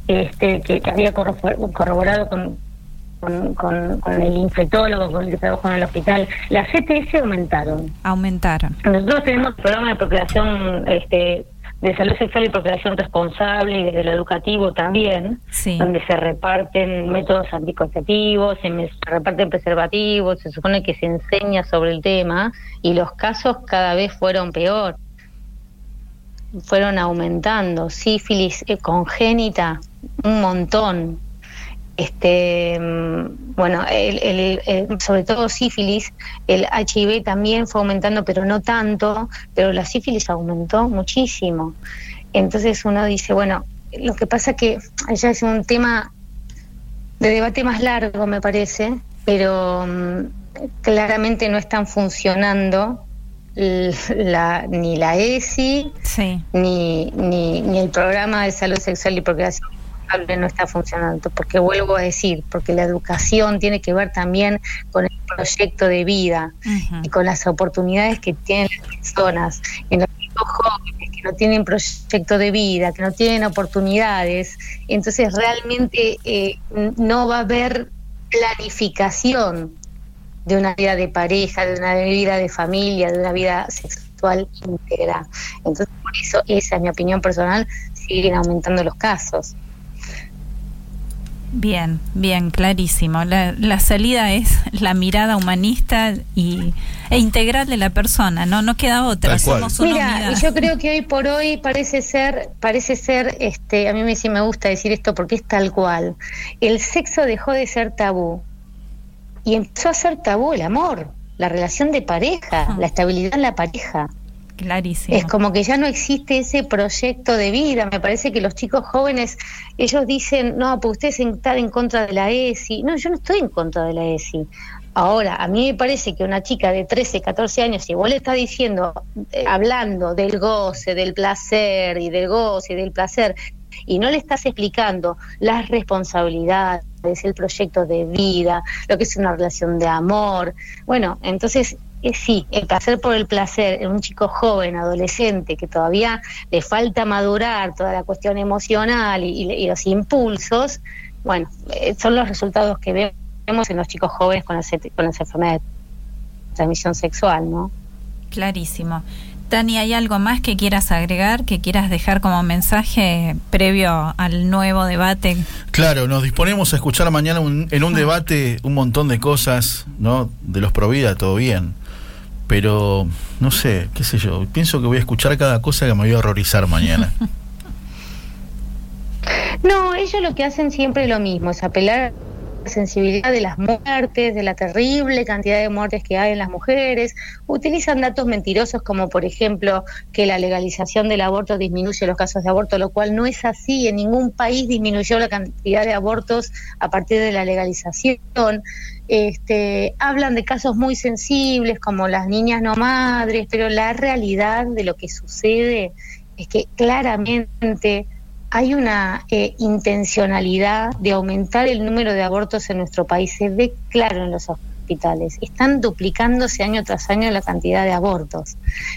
este, que, que había corrobor- corroborado con, con, con, con el infectólogo, con el que trabaja en el hospital. Las CTS aumentaron. Aumentaron. Nosotros tenemos el programa de procreación este, de salud sexual y procreación responsable y desde lo educativo también, Sí. donde se reparten métodos anticonceptivos, se reparten preservativos, se supone que se enseña sobre el tema y los casos cada vez fueron peor, fueron aumentando, sífilis eh, congénita, un montón. Este, mm, bueno, el, el- el- sobre todo sífilis, el HIV también fue aumentando, pero no tanto, pero la sífilis aumentó muchísimo. Entonces uno dice, bueno, lo que pasa que ya es un tema de debate más largo, me parece, pero mm, claramente no están funcionando la, ni la ESI, Sí. ni, ni, ni el programa de salud sexual y procreación no está funcionando, porque vuelvo a decir, porque la educación tiene que ver también con el proyecto de vida y con las oportunidades que tienen las personas, en los chicos jóvenes que no tienen proyecto de vida, que no tienen oportunidades, entonces realmente eh, no va a haber planificación de una vida de pareja, de una vida de familia, de una vida sexual íntegra. Entonces, por eso, esa es mi opinión personal, siguen aumentando los casos. Bien, bien, clarísimo. La, la salida es la mirada humanista y, e integral de la persona, ¿no? No queda otra, somos una Mira, unidad. y yo creo que hoy por hoy parece ser, parece ser, este, a mí me sí me gusta decir esto porque es tal cual. El sexo dejó de ser tabú y empezó a ser tabú el amor, la relación de pareja, la estabilidad en la pareja. Clarísimo. Es como que ya no existe ese proyecto de vida. Me parece que los chicos jóvenes, ellos dicen, no, pues ustedes están en contra de la ESI. No, yo no estoy en contra de la ESI. Ahora, a mí me parece que una chica de 13, 14 años, si vos le estás diciendo, eh, hablando del goce, del placer y del goce y del placer, y no le estás explicando las responsabilidades, el proyecto de vida, lo que es una relación de amor, bueno, entonces eh, sí, el placer por el placer en un chico joven, adolescente, que todavía le falta madurar toda la cuestión emocional y, y- y los impulsos, bueno, eh, son los resultados que vemos en los chicos jóvenes con las, con las enfermedades de transmisión sexual, ¿no? Clarísimo. Tani, ¿hay algo más que quieras agregar, que quieras dejar como mensaje previo al nuevo debate? Claro, nos disponemos a escuchar mañana un- en un debate un montón de cosas, ¿no? De los Provida, todo bien. Pero, no sé, qué sé yo, pienso que voy a escuchar cada cosa que me voy a horrorizar mañana. No, ellos lo que hacen siempre es lo mismo, es apelar sensibilidad de las muertes, de la terrible cantidad de muertes que hay en las mujeres. Utilizan datos mentirosos como, por ejemplo, que la legalización del aborto disminuye los casos de aborto, lo cual no es así. En ningún país disminuyó la cantidad de abortos a partir de la legalización. Este, hablan de casos muy sensibles como las niñas no madres, pero la realidad de lo que sucede es que claramente hay una eh, intencionalidad de aumentar el número de abortos en nuestro país. Se ve claro en los hospitales. Están duplicándose año tras año la cantidad de abortos.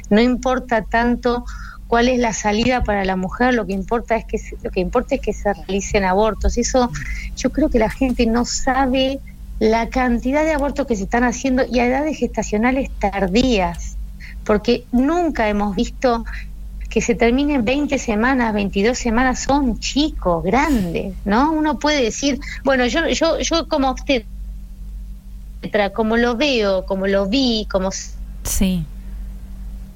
No importa tanto cuál es la salida para la mujer, lo que importa es que se- lo que importa es que se realicen abortos. Eso yo creo que la gente no sabe la cantidad de abortos que se están haciendo y a edades gestacionales tardías, porque nunca hemos visto que se terminen 20 semanas, 22 semanas, son chicos, grandes, ¿no? Uno puede decir, bueno, yo, yo, yo como obstetra, como lo veo, como lo vi, como Sí.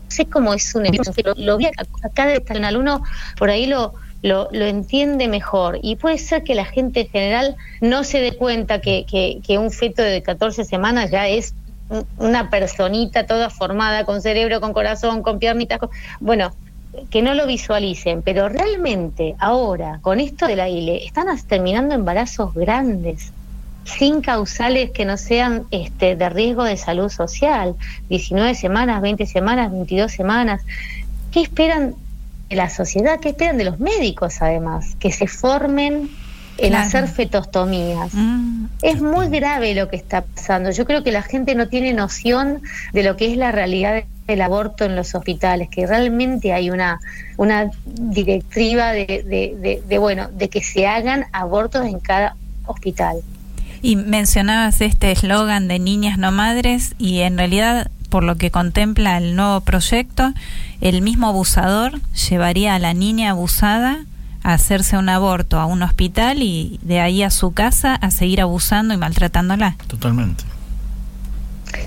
sé cómo es un lo, lo vi acá, de un alumno, por ahí lo, lo, lo entiende mejor. Y puede ser que la gente en general no se dé cuenta que, que, que un feto de 14 semanas ya es un- una personita toda formada, con cerebro, con corazón, con piernitas. con- Bueno, que no lo visualicen, pero realmente ahora, con esto de la ILE, están terminando embarazos grandes sin causales que no sean este, de riesgo de salud social, 19 semanas, 20 semanas, 22 semanas. ¿Qué esperan de la sociedad? ¿Qué esperan de los médicos además? Que se formen en Claro. hacer fetostomías. Mm, Es muy grave lo que está pasando. Yo creo que la gente no tiene noción de lo que es la realidad del aborto en los hospitales, que realmente hay una, una directiva de, de- de- de, bueno, de que se hagan abortos en cada hospital. Y mencionabas este eslogan de niñas no madres y en realidad por lo que contempla el nuevo proyecto, el mismo abusador llevaría a la niña abusada a hacerse un aborto a un hospital y de ahí a su casa a seguir abusando y maltratándola. Totalmente.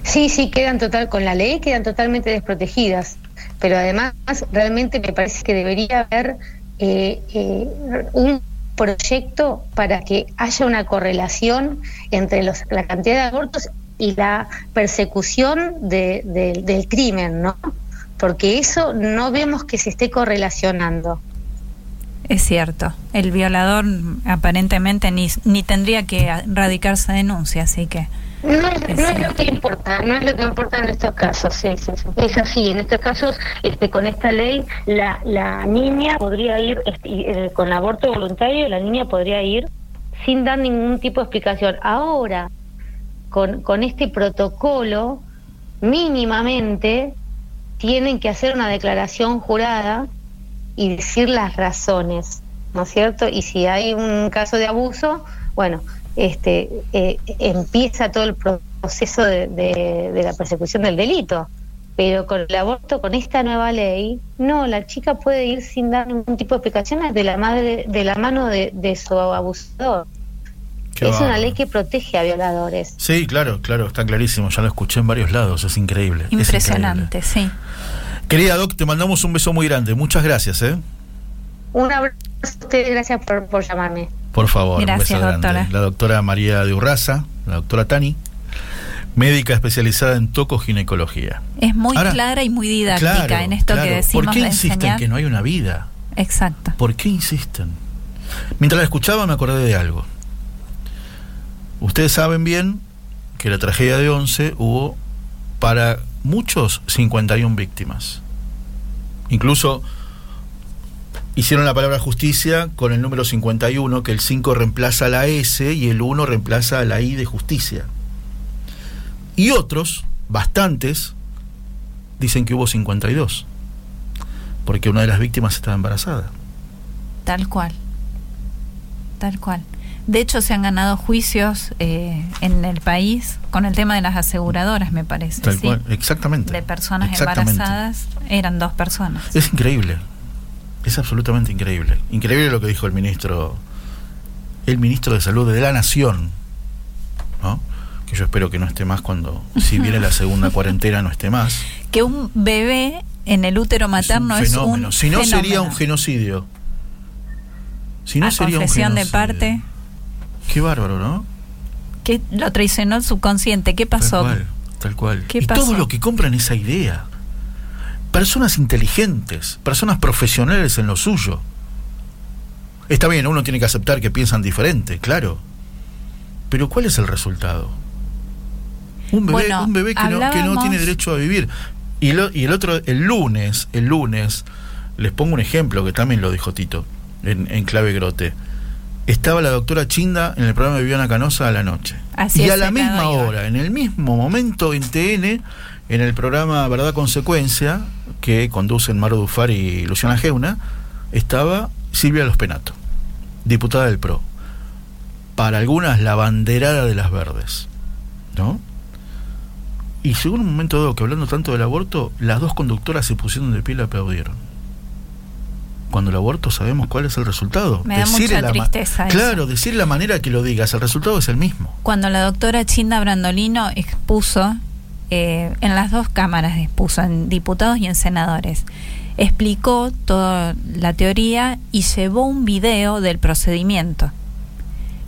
Sí, sí, quedan total con la ley, quedan totalmente desprotegidas. Pero además, realmente me parece que debería haber eh, eh, un proyecto para que haya una correlación entre los, la cantidad de abortos y la persecución de- de- del crimen, ¿no? Porque eso no vemos que se esté correlacionando. Es cierto, el violador aparentemente ni, ni tendría que radicarse denuncia, así que... No es, no es lo que importa, no es lo que importa en estos casos, sí, sí, sí. Es así, en estos casos, este, con esta ley, la, la niña podría ir, este, eh, con aborto voluntario, la niña podría ir sin dar ningún tipo de explicación. Ahora, con, con este protocolo, mínimamente tienen que hacer una declaración jurada y decir las razones, ¿no es cierto? Y si hay un caso de abuso, bueno, este eh, empieza todo el proceso de, de- de la persecución del delito. Pero con el aborto, con esta nueva ley, no, la chica puede ir sin dar ningún tipo de explicaciones de la madre, de la mano de, de su abusador. Qué es una ley que protege a violadores. Sí, claro, claro, está clarísimo. Ya lo escuché en varios lados, es increíble. es Impresionante, sí. Querida Doc, te mandamos un beso muy grande. Muchas gracias, ¿eh? Un abrazo a ustedes, gracias por, por llamarme. Por favor, Gracias, un beso grande. doctora. La doctora María de Urraza, la doctora Tani, médica especializada en tocoginecología. Es muy Ahora, clara y muy didáctica Claro, en esto claro. que decimos ¿Por qué de insisten enseñar. que no hay una vida? Exacto. ¿Por qué insisten? Mientras la escuchaba me acordé de algo. Ustedes saben bien que la tragedia de Once hubo para muchos 51 víctimas. Incluso hicieron la palabra justicia con el número 51, que el 5 reemplaza la S y el 1 reemplaza la I de justicia. Y otros, bastantes, dicen que hubo 52, porque una de las víctimas estaba embarazada. Tal cual. Tal cual. De hecho, se han ganado juicios eh, en el país con el tema de las aseguradoras, me parece. Tal ¿sí? cual, exactamente. De personas Exactamente. embarazadas, eran dos personas. Es increíble. Es absolutamente increíble. Increíble lo que dijo el ministro, el ministro de Salud de la Nación, ¿no? Que yo espero que no esté más cuando, si viene la segunda cuarentena, no esté más. Que un bebé en el útero materno es es un un fenómeno. si no, sería un genocidio. Si no a sería un confesión de genocidio. parte, Qué bárbaro, ¿no? que lo traicionó el subconsciente. ¿Qué pasó? Tal cual, tal cual. ¿Qué y pasó? todo lo que compran esa idea. Personas inteligentes, personas profesionales en lo suyo. Está bien, uno tiene que aceptar que piensan diferente, claro. Pero ¿cuál es el resultado? Un bebé, Bueno, un bebé que, no, que no hablábamos- tiene derecho a vivir. Y, lo- y el otro, el lunes, el lunes, les pongo un ejemplo que también lo dijo Tito, en, en clave grote. Estaba la doctora Chinda en el programa de Viviana Canosa a la noche. Así y a la misma iba. hora, en el mismo momento en TN, en el programa Verdad Consecuencia, que conducen Maro Dufar y Luciana Geuna, estaba Silvia Los Penato, diputada del PRO. Para algunas, la banderada de las verdes. ¿No? Y según un momento dado que hablando tanto del aborto, las dos conductoras se pusieron de pie y le aplaudieron. Cuando el aborto sabemos cuál es el resultado. Me da mucha tristeza eso. Claro, decir la manera que lo digas, el resultado es el mismo. Cuando la doctora Chinda Brandolino expuso, eh, en las dos cámaras expuso, en diputados y en senadores, explicó toda la teoría y llevó un video del procedimiento.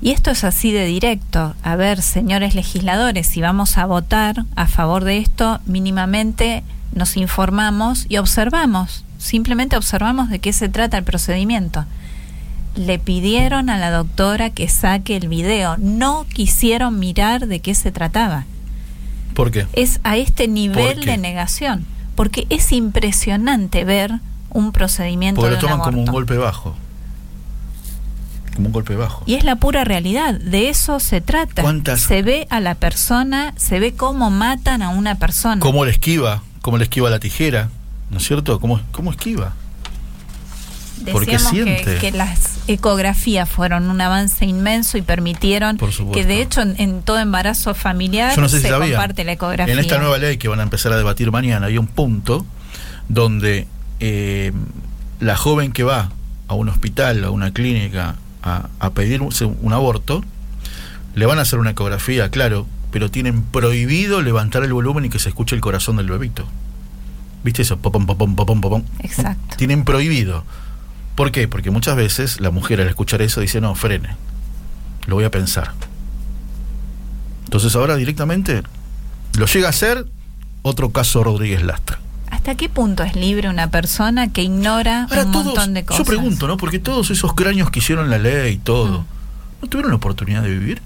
Y esto es así de directo. A ver, señores legisladores, si vamos a votar a favor de esto, mínimamente nos informamos y observamos. Simplemente observamos de qué se trata el procedimiento. Le pidieron a la doctora que saque el video. No quisieron mirar de qué se trataba. ¿Por qué? Es a este nivel de negación. Porque es impresionante ver un procedimiento Porque de lo un toman como un golpe bajo. Como un golpe bajo. Y es la pura realidad, de eso se trata. ¿Cuántas- Se ve a la persona, se ve cómo matan a una persona. ¿Cómo le esquiva? ¿Cómo le esquiva la tijera? ¿No es cierto? ¿Cómo, cómo esquiva? porque que, siente. que las ecografías fueron un avance inmenso y permitieron que de hecho en, en todo embarazo familiar Yo no sé si se comparte la ecografía. En esta nueva ley que van a empezar a debatir mañana hay un punto donde eh, la joven que va a un hospital, a una clínica, a, a pedir un, un aborto, le van a hacer una ecografía, claro, pero tienen prohibido levantar el volumen y que se escuche el corazón del bebito. ¿Viste eso? Popom, popom, popom, popom. Exacto. Tienen prohibido. ¿Por qué? Porque muchas veces la mujer al escuchar eso dice, no, frene, lo voy a pensar. Entonces ahora directamente lo llega a hacer otro caso Rodríguez Lastra. ¿Hasta qué punto es libre una persona que ignora Ahora un todos, montón de cosas? yo pregunto, ¿no? Porque todos esos cráneos que hicieron la ley y todo, Mm. ¿no tuvieron la oportunidad de vivir?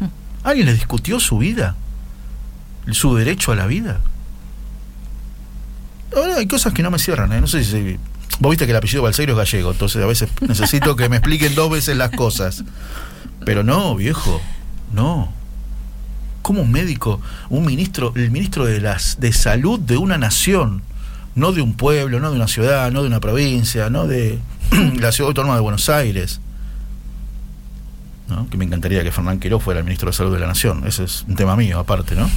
¿Alguien les discutió su vida? ¿Su derecho a la vida? Ahora hay cosas que no me cierran, ¿eh? No sé si... Vos viste que el apellido Balseiro es gallego, entonces a veces necesito que me expliquen dos veces las cosas. Pero no, viejo, no. ¿Cómo un médico, un ministro, el ministro de las de salud de una nación, no de un pueblo, no de una ciudad, no de una provincia, no de la ciudad autónoma de Buenos Aires? ¿no? Que me encantaría que Fernán Quiró fuera el ministro de salud de la nación, ese es un tema mío aparte, ¿no?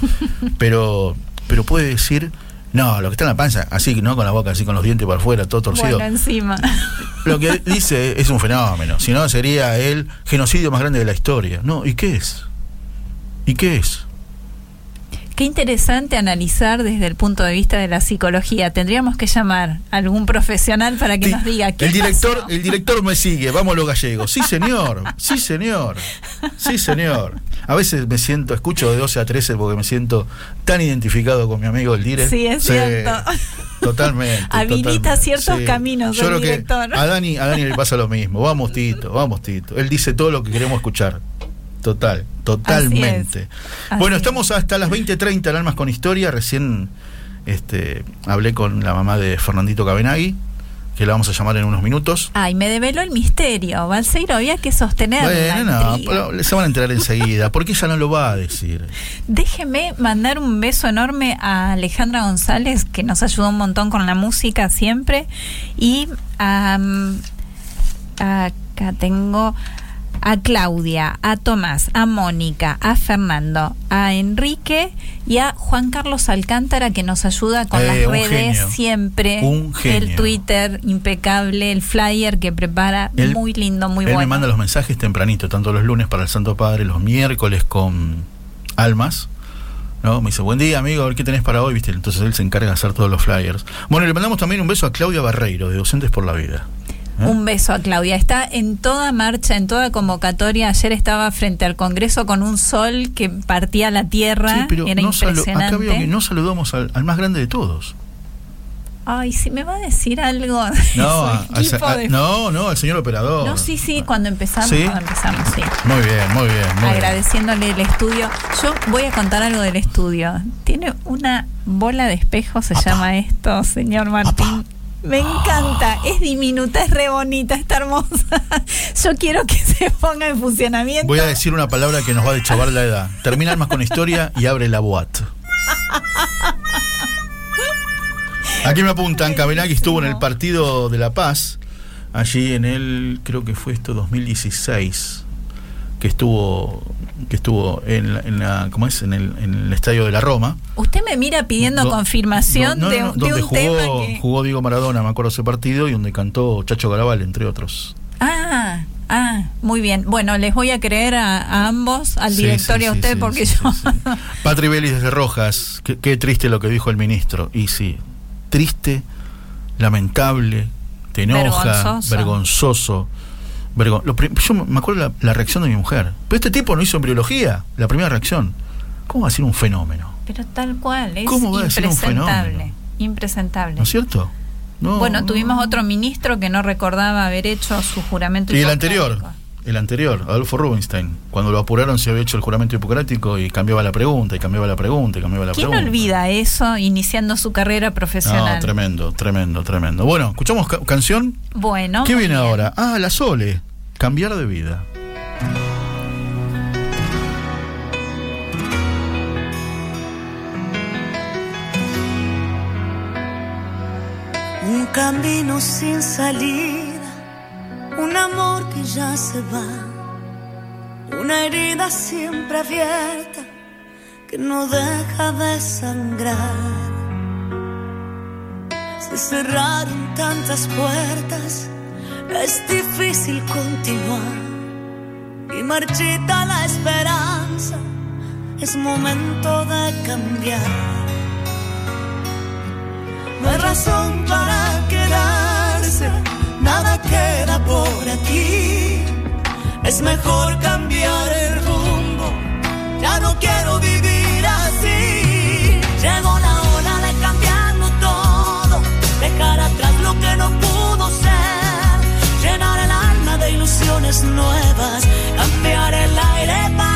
Pero pero puede decir, no, lo que está en la panza, así, ¿no? Con la boca así con los dientes para afuera, todo torcido. Bueno, encima. Lo que dice es un fenómeno, si no sería el genocidio más grande de la historia. No, ¿y qué es? ¿Y qué es? Qué interesante analizar desde el punto de vista de la psicología. Tendríamos que llamar a algún profesional para que Di- nos diga qué el director, pasó? el director me sigue, vamos los gallegos. Sí, señor, sí, señor, sí, señor. A veces me siento, escucho de 12 a 13 porque me siento tan identificado con mi amigo el Dire. Sí, es cierto. Totalmente. Habilita totalmente, ciertos caminos Yo el creo que director. a Dani, a Dani le pasa lo mismo. Vamos, Tito, vamos, Tito. Él dice todo lo que queremos escuchar. Total, totalmente. Así Bueno, es. estamos hasta las 20:30 en Almas con Historia. Recién este, hablé con la mamá de Fernandito Cabenagui, que la vamos a llamar en unos minutos. Ay, me develó el misterio. Balseiro, había que sostener Bueno, no, se van a enterar enseguida, porque ella no lo va a decir. Déjeme mandar un beso enorme a Alejandra González, que nos ayudó un montón con la música siempre. Y mm, acá tengo a Claudia, a Tomás, a Mónica, a Fernando, a Enrique y a Juan Carlos Alcántara, que nos ayuda con Eh, las un redes genio. siempre. Un genio. El Twitter impecable, el flyer que prepara, Él- muy lindo, muy Él bueno. me manda los mensajes tempranito, tanto los lunes para el Santo Padre, los miércoles con Almas. ¿no? Me dice, buen día amigo, a ver qué tenés para hoy, ¿viste? Entonces él se encarga de hacer todos los flyers. Bueno, y le mandamos también un beso a Claudia Barreiro, de Docentes por la Vida. ¿Eh? Un beso a Claudia. Está en toda marcha, en toda convocatoria. Ayer estaba frente al Congreso con un sol que partía la tierra. Sí, pero Era no impresionante. acá veo que no saludamos al, al más grande de todos. Ay, si me va a decir algo. No, a- a- de- no, no, al señor operador. No, sí, sí, cuando empezamos, ¿Sí? cuando empezamos, sí. Muy bien, muy bien. Muy bien. Agradeciéndole el estudio. Yo voy a contar algo del estudio. Tiene una bola de espejo, se llama esto, señor Martín. Me encanta, es diminuta, es re bonita, está hermosa. Yo quiero que se ponga en funcionamiento. Voy a decir una palabra que nos va a dechavar la edad. Termina más con historia y abre la boat. Aquí me apuntan, Cabelagui estuvo en el Partido de la Paz, allí en el, creo que fue esto 2016, que estuvo que estuvo en la, en la- ¿cómo es? En el, en el estadio de la Roma. Usted me mira pidiendo Do- confirmación do- no, de, no, de donde un jugó, tema que... jugó Diego Maradona, me acuerdo ese partido, y donde cantó Chacho Garabal, entre otros. Ah, ah, muy bien. Bueno, les voy a creer a, a ambos, al Sí, director sí, y a usted, sí, porque yo... Patri Vélez desde Rojas, qué, qué triste lo que dijo el ministro. Y sí, triste, lamentable, te enoja, Vergonzoso. vergonzoso. Lo yo me acuerdo la, la reacción de mi mujer. Pero este tipo no hizo embriología, la primera reacción. ¿Cómo va a ser un fenómeno? Pero tal cual, es ¿Cómo va a ser un impresentable. fenómeno? Impresentable. ¿No es cierto? No, bueno, no. tuvimos otro ministro que no recordaba haber hecho su juramento Y el anterior, el anterior, Adolfo Rubinstein, cuando lo apuraron se había hecho el juramento hipocrático y cambiaba la pregunta, y cambiaba la pregunta, y cambiaba la ¿Quién pregunta. olvida eso iniciando su carrera profesional? No, tremendo, tremendo, tremendo. Bueno, escuchamos ca- canción. Bueno, ¿Qué viene bien. ahora? Ah, la Sole. Cambiar de vida. Un camino sin salida, un amor que ya se va, una herida siempre abierta que no deja de sangrar. Se cerraron tantas puertas, es difícil continuar y marchita la esperanza, es momento de cambiar. No hay razón para quedarse, nada queda por aquí. Es mejor cambiar el rumbo, ya no quiero vivir así. Llegó la nuevas, cambiar el aire para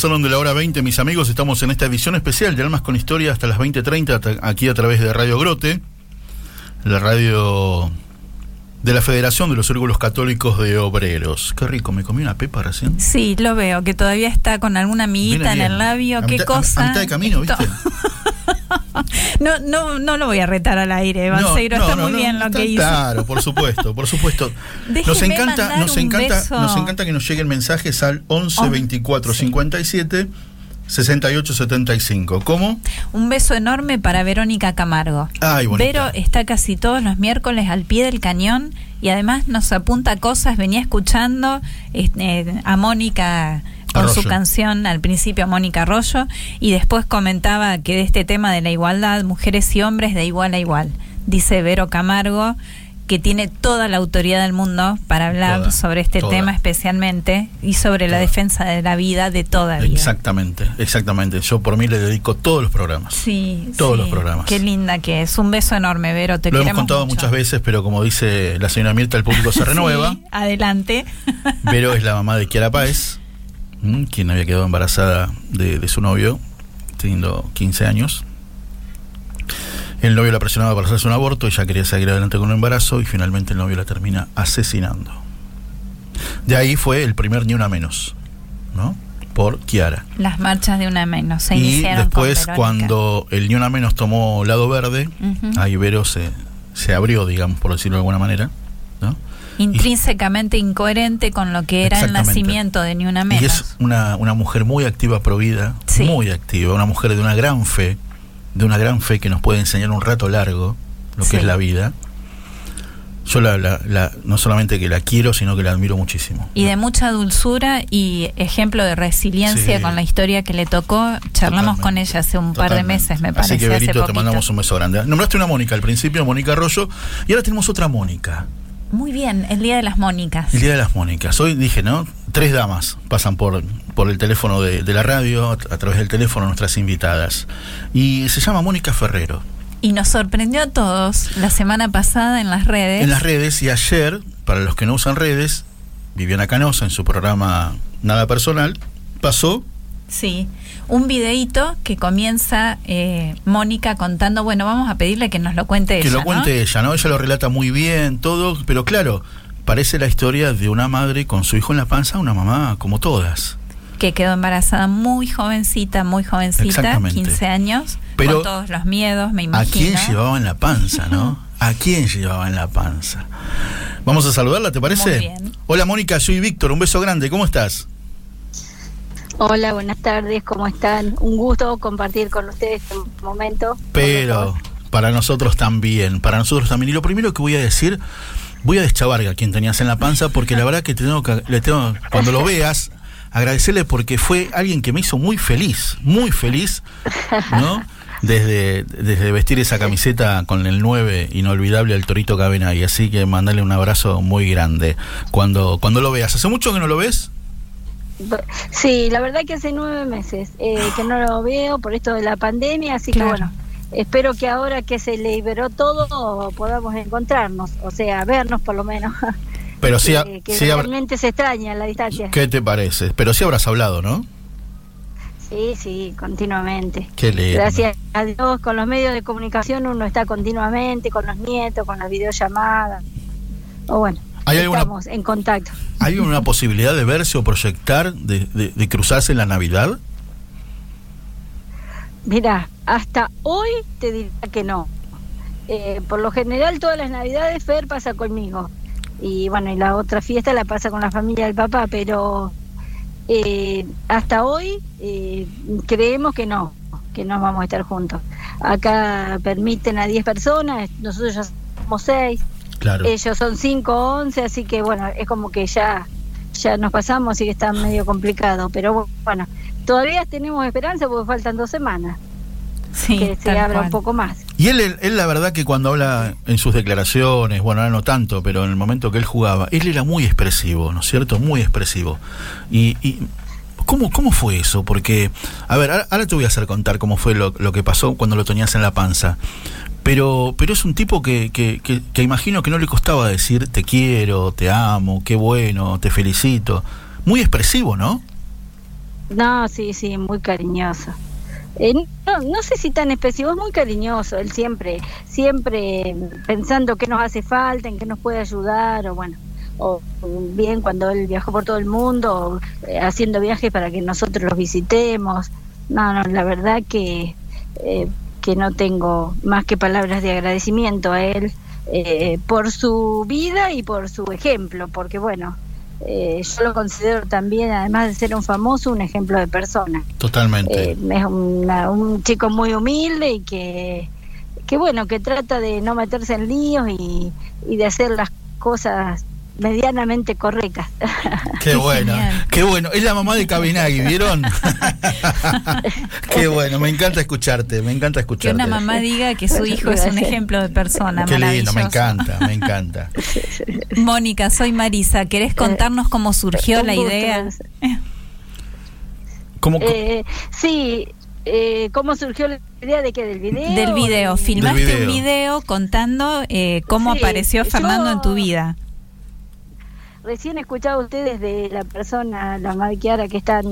pasaron de la hora 20, mis amigos. Estamos en esta edición especial de Almas con Historia hasta las 20.30, ta- aquí a través de Radio Grote, la radio de la Federación de los Círculos Católicos de Obreros. Qué rico, me comí una pepa recién. Sí, lo veo, que todavía está con alguna amiguita en el labio. A ¿Qué mitad- a- cosa? A, mitad de camino, ¿viste? No, no, no lo voy a retar al aire, Balseiro. No, no, está muy bien lo que hizo. Claro, por supuesto, por supuesto. nos encanta, nos encanta, beso. nos encanta que nos lleguen mensajes al 11 On- 24 sí. 57 68 75. ¿Cómo? Un beso enorme para Verónica Camargo. Ay. Vero está casi todos los miércoles al pie del cañón y además nos apunta cosas. Venía escuchando este, a Mónica con su canción al principio Mónica Arroyo y después comentaba que de este tema de la igualdad, mujeres y hombres de igual a igual. Dice Vero Camargo que tiene toda la autoridad del mundo para hablar Toda, sobre este toda. tema especialmente y sobre la defensa de la vida de toda vida. Exactamente, exactamente. Yo por mí le dedico todos los programas. Sí, Todos sí. los programas. Qué linda que es. Un beso enorme, Vero. Te Lo hemos contado mucho. muchas veces, pero como dice la señora Mirta, el público se renueva. Sí, adelante. Vero es la mamá de Kiara Páez. Quien había quedado embarazada de, de su novio, teniendo 15 años. El novio la presionaba para hacerse un aborto, ella quería seguir adelante con un embarazo y finalmente el novio la termina asesinando. De ahí fue el primer Ni Una Menos, ¿no? Por Kiara. Las marchas de una menos se y iniciaron con después, cuando el Ni Una Menos tomó lado verde, ahí Vero se, se abrió, digamos, por decirlo de alguna manera, Intrínsecamente incoherente con lo que era el nacimiento de Ni Una Menos. Y es una, una mujer muy activa, provida, Sí. muy activa, una mujer de una gran fe, de una gran fe que nos puede enseñar un rato largo lo que Sí. es la vida. Yo la, la- la- no solamente que la quiero, sino que la admiro muchísimo. Y de mucha dulzura y ejemplo de resiliencia Sí. con la historia que le tocó. Charlamos con ella hace un par de meses, me Así parece. que hace Berito, te poquito. mandamos un beso grande. Nombraste una Mónica al principio, Mónica Arroyo, y ahora tenemos otra Mónica. Muy bien, el Día de las Mónicas. El Día de las Mónicas. Hoy dije, ¿no? Tres damas pasan por, por el teléfono de, de la radio, a, a través del teléfono, nuestras invitadas. Y se llama Mónica Ferrero. Y nos sorprendió a todos la semana pasada en las redes. En las redes, y ayer, para los que no usan redes, Viviana Canosa, en su programa Nada Personal, pasó Sí, un videíto que comienza eh, Mónica contando, bueno, vamos a pedirle que nos lo cuente que ella, lo cuente ¿no? ella, ¿no? Ella lo relata muy bien, todo, pero claro, parece la historia de una madre con su hijo en la panza, una mamá como todas. Que quedó embarazada muy jovencita, muy jovencita, Exactamente. 15 años, Pero, con todos los miedos, me ¿A imagino. quién llevaba en la panza, no? ¿A quién llevaba en la panza? Vamos a saludarla, ¿te parece? Muy bien. Hola Mónica, soy Víctor, un beso grande, ¿cómo estás? Hola, buenas tardes, ¿cómo están? Un gusto compartir con ustedes este momento. Pero para nosotros también, para nosotros también. Y lo primero que voy a decir, voy a deschavar a quien tenías en la panza, porque la verdad que, te tengo que le tengo, cuando lo veas, agradecerle porque fue alguien que me hizo muy feliz, muy feliz, ¿no? Desde, desde vestir esa camiseta con el 9 inolvidable al Torito Cabenay. Así que mandale un abrazo muy grande cuando, cuando lo veas. ¿Hace mucho que no lo ves? Sí, la verdad que hace nueve meses eh, que no lo veo por esto de la pandemia, así Claro. que bueno, espero que ahora que se liberó todo podamos encontrarnos, o sea, vernos por lo menos. Pero sí, Eh, que sí realmente se extraña la distancia. ¿Qué te parece? Pero sí habrás hablado, ¿no? Sí, sí, continuamente. Qué lindo. Gracias a Dios, con los medios de comunicación uno está continuamente, con los nietos, con las videollamadas. O bueno, ¿Hay alguna- estamos en contacto. ¿Hay una posibilidad de verse o proyectar, de, de- de cruzarse en la Navidad? Mira, hasta hoy te diría que no. Eh, por lo general, todas las navidades Fer pasa conmigo. y bueno, y la otra fiesta la pasa con la familia del papá, pero eh, hasta hoy eh, creemos que no, que no vamos a estar juntos. Acá permiten a 10 personas, nosotros ya somos 6, Claro. ellos son 5 o 11, así que bueno, es como que ya, ya nos pasamos, así que está medio complicado, pero bueno, todavía tenemos esperanza porque faltan dos semanas, Sí, que se abra cual. un poco más. Y él, él, él, la verdad que cuando habla en sus declaraciones, bueno, ahora no tanto, pero en el momento que él jugaba, él era muy expresivo, ¿no es cierto? Muy expresivo. Y, y ¿cómo, ¿cómo fue eso? Porque, a ver, ahora, ahora te voy a hacer contar cómo fue lo, lo que pasó cuando lo tenías en la panza. Pero, pero es un tipo que, que, que, que imagino que no le costaba decir te quiero, te amo, qué bueno, te felicito. Muy expresivo, ¿no? No, sí, sí, muy cariñoso. Eh, no, no sé si tan expresivo, es muy cariñoso, él siempre, siempre pensando qué nos hace falta, en qué nos puede ayudar, o bueno, o bien cuando él viajó por todo el mundo, o, eh, haciendo viajes para que nosotros los visitemos. No, no, la verdad que, eh, que no tengo más que palabras de agradecimiento a él eh, por su vida y por su ejemplo, porque bueno, eh, yo lo considero también, además de ser un famoso, un ejemplo de persona. Totalmente. Eh, es una- un chico muy humilde y que, que bueno, que trata de no meterse en líos y, y de hacer las cosas medianamente correctas. Qué, Qué bueno, genial. qué bueno. Es la mamá de Cabinagui, ¿vieron? qué bueno, me encanta escucharte, me encanta Que escucharte. una mamá diga que su hijo es un ejemplo de persona. Qué lindo, me encanta, me encanta. Mónica, soy Marisa. ¿Querés contarnos cómo surgió Eh, la idea? ¿Cómo, Eh, sí, eh, ¿cómo surgió la idea de que del video? Del video. Filmaste Del un video. video contando eh, cómo Sí, apareció yo- Fernando en tu vida. Recién escuchaba ustedes de la persona, la madre Kiara, que están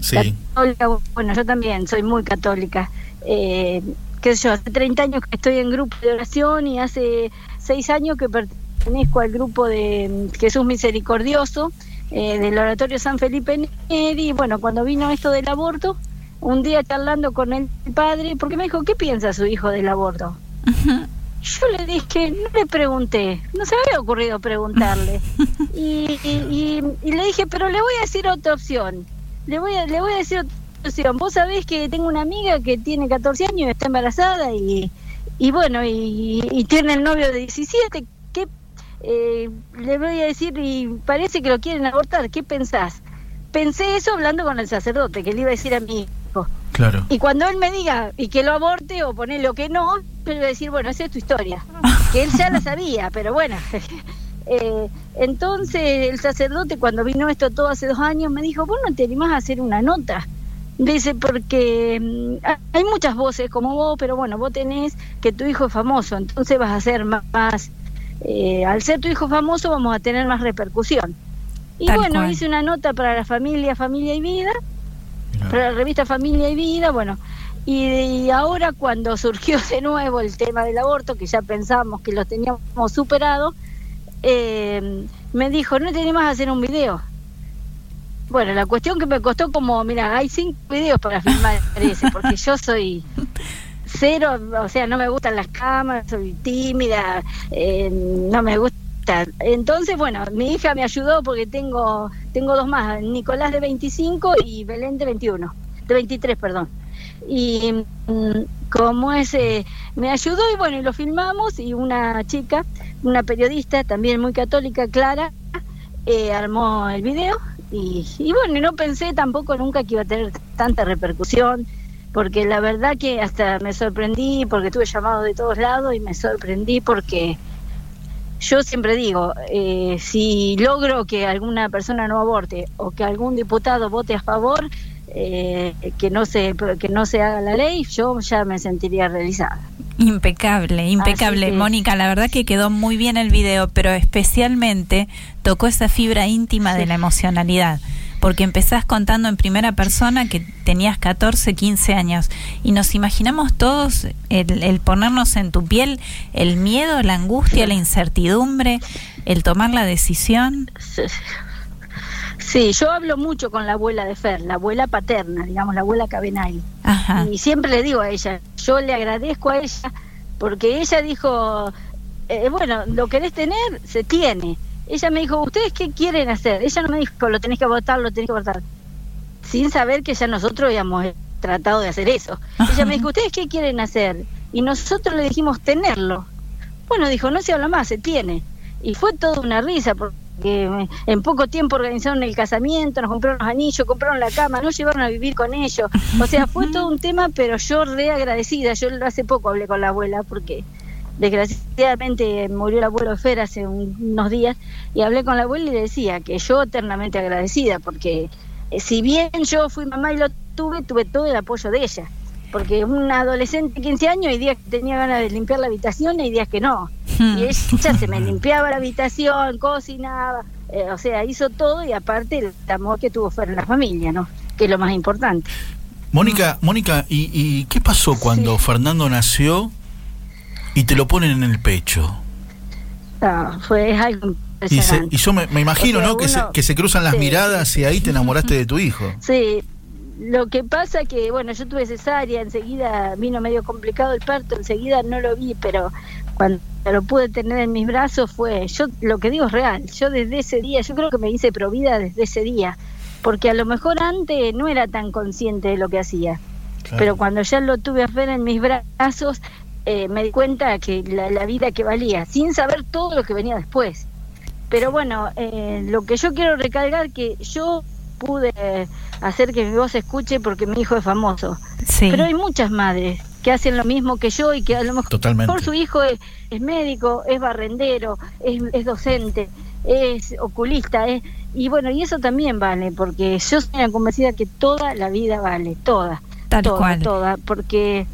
Sí, católica. Bueno, yo también soy muy católica. Eh, qué sé yo, hace 30 años que estoy en grupo de oración y hace 6 años que pertenezco al grupo de mm, Jesús Misericordioso eh, del Oratorio San Felipe Neri. Y bueno, cuando vino esto del aborto, un día charlando con el padre, porque me dijo, ¿qué piensa su hijo del aborto? Yo le dije, no le pregunté, no se me había ocurrido preguntarle. Y, y- y- y le dije, pero le voy a decir otra opción. Le voy a, le voy a decir otra opción. Vos sabés que tengo una amiga que tiene 14 años y está embarazada y, y bueno, y, y tiene el novio de 17. ¿Qué, eh, le voy a decir, y parece que lo quieren abortar, ¿qué pensás? Pensé eso hablando con el sacerdote, que le iba a decir a mi hijo. Claro. Y cuando él me diga y que lo aborte o ponele o que no, yo le voy a decir, bueno, esa es tu historia. Que él ya la sabía, pero bueno. Eh, entonces el sacerdote cuando vino esto todo hace dos años me dijo, vos no te animás a hacer una nota. Dice, porque mm, ha- hay muchas voces como vos, pero bueno, vos tenés que tu hijo es famoso, entonces vas a ser más, más, eh, al ser tu hijo famoso vamos a tener más repercusión. Y Tal bueno, cual. hice una nota para la familia, familia y vida. Para la revista Familia y Vida, bueno, y, ahora cuando surgió de nuevo el tema del aborto, que ya pensamos que lo teníamos superado, eh, me dijo, no tenés más hacer un video. Bueno, la cuestión que me costó como, mira, hay cinco videos para filmar ese, porque yo soy cero, o sea, no me gustan las cámaras, soy tímida, eh, no me gusta. Entonces, bueno, mi hija me ayudó porque tengo tengo dos más, Nicolás de 25 y Belén de 21, de 23, perdón. Y mm, como ese me ayudó y bueno, y lo filmamos y una chica, una periodista también muy católica, Clara, eh, armó el video y, y bueno, no pensé tampoco nunca que iba a tener tanta repercusión, porque la verdad que hasta me sorprendí, porque tuve llamados de todos lados y me sorprendí porque yo siempre digo, eh, si logro que alguna persona no aborte o que algún diputado vote a favor, eh, que no se que no se haga la ley, yo ya me sentiría realizada. Impecable, impecable. Que- Mónica, la verdad que quedó muy bien el video, pero especialmente tocó esa fibra íntima de la emocionalidad. Porque empezás contando en primera persona que tenías 14, 15 años y nos imaginamos todos el, el ponernos en tu piel, el miedo, la angustia, la incertidumbre, el tomar la decisión. Sí, yo hablo mucho con la abuela de Fer, la abuela paterna, digamos, la abuela Cabenay. Ajá. Y siempre le digo a ella, yo le agradezco a ella porque ella dijo, eh, bueno, lo querés tener, se tiene. Ella me dijo, ¿ustedes qué quieren hacer? Ella no me dijo, lo tenés que votar, lo tenés que votar. Sin saber que ya nosotros habíamos tratado de hacer eso. Ella me dijo, ¿ustedes qué quieren hacer? Y nosotros le dijimos tenerlo. Bueno, dijo, no se habla más, se tiene. Y fue toda una risa, porque en poco tiempo organizaron el casamiento, nos compraron los anillos, compraron la cama, nos llevaron a vivir con ellos. O sea, fue todo un tema, pero yo re agradecida. Yo hace poco hablé con la abuela, porque desgraciadamente murió el abuelo Fer hace un- unos días, y hablé con la abuela y le decía que yo eternamente agradecida, porque eh, si bien yo fui mamá y lo tuve, tuve todo el apoyo de ella. Porque una adolescente de 15 años hay días que tenía ganas de limpiar la habitación y días que no. Hmm. Y ella se me limpiaba la habitación, cocinaba, eh, o sea, hizo todo y aparte el amor que tuvo fuera en la familia, ¿no? Que es lo más importante. Mónica, Mónica, ¿y, y qué pasó cuando Fernando nació y te lo ponen en el pecho? Ah, fue algo Y, se- y yo me, me imagino, O sea, ¿no? Que, se, que se cruzan las sí, miradas y ahí te enamoraste de tu hijo. Sí, lo que pasa que, bueno, yo tuve cesárea, enseguida vino medio complicado el parto, enseguida no lo vi, pero cuando lo pude tener en mis brazos fue, yo lo que digo es real, yo desde ese día, yo creo que me hice provida desde ese día, porque a lo mejor antes no era tan consciente de lo que hacía, pero cuando ya lo tuve a Fer en mis brazos, eh, me di cuenta que la, la vida que valía, sin saber todo lo que venía después. Pero bueno, eh, lo que yo quiero recalcar que yo pude hacer que mi voz se escuche porque mi hijo es famoso. Sí. Pero hay muchas madres que hacen lo mismo que yo y que a lo mejor Totalmente. su hijo es, es médico, es barrendero, es, es docente, es oculista, es, y bueno, y eso también vale, porque yo soy una convencida que toda la vida vale, toda, Tal toda, cual. toda, porque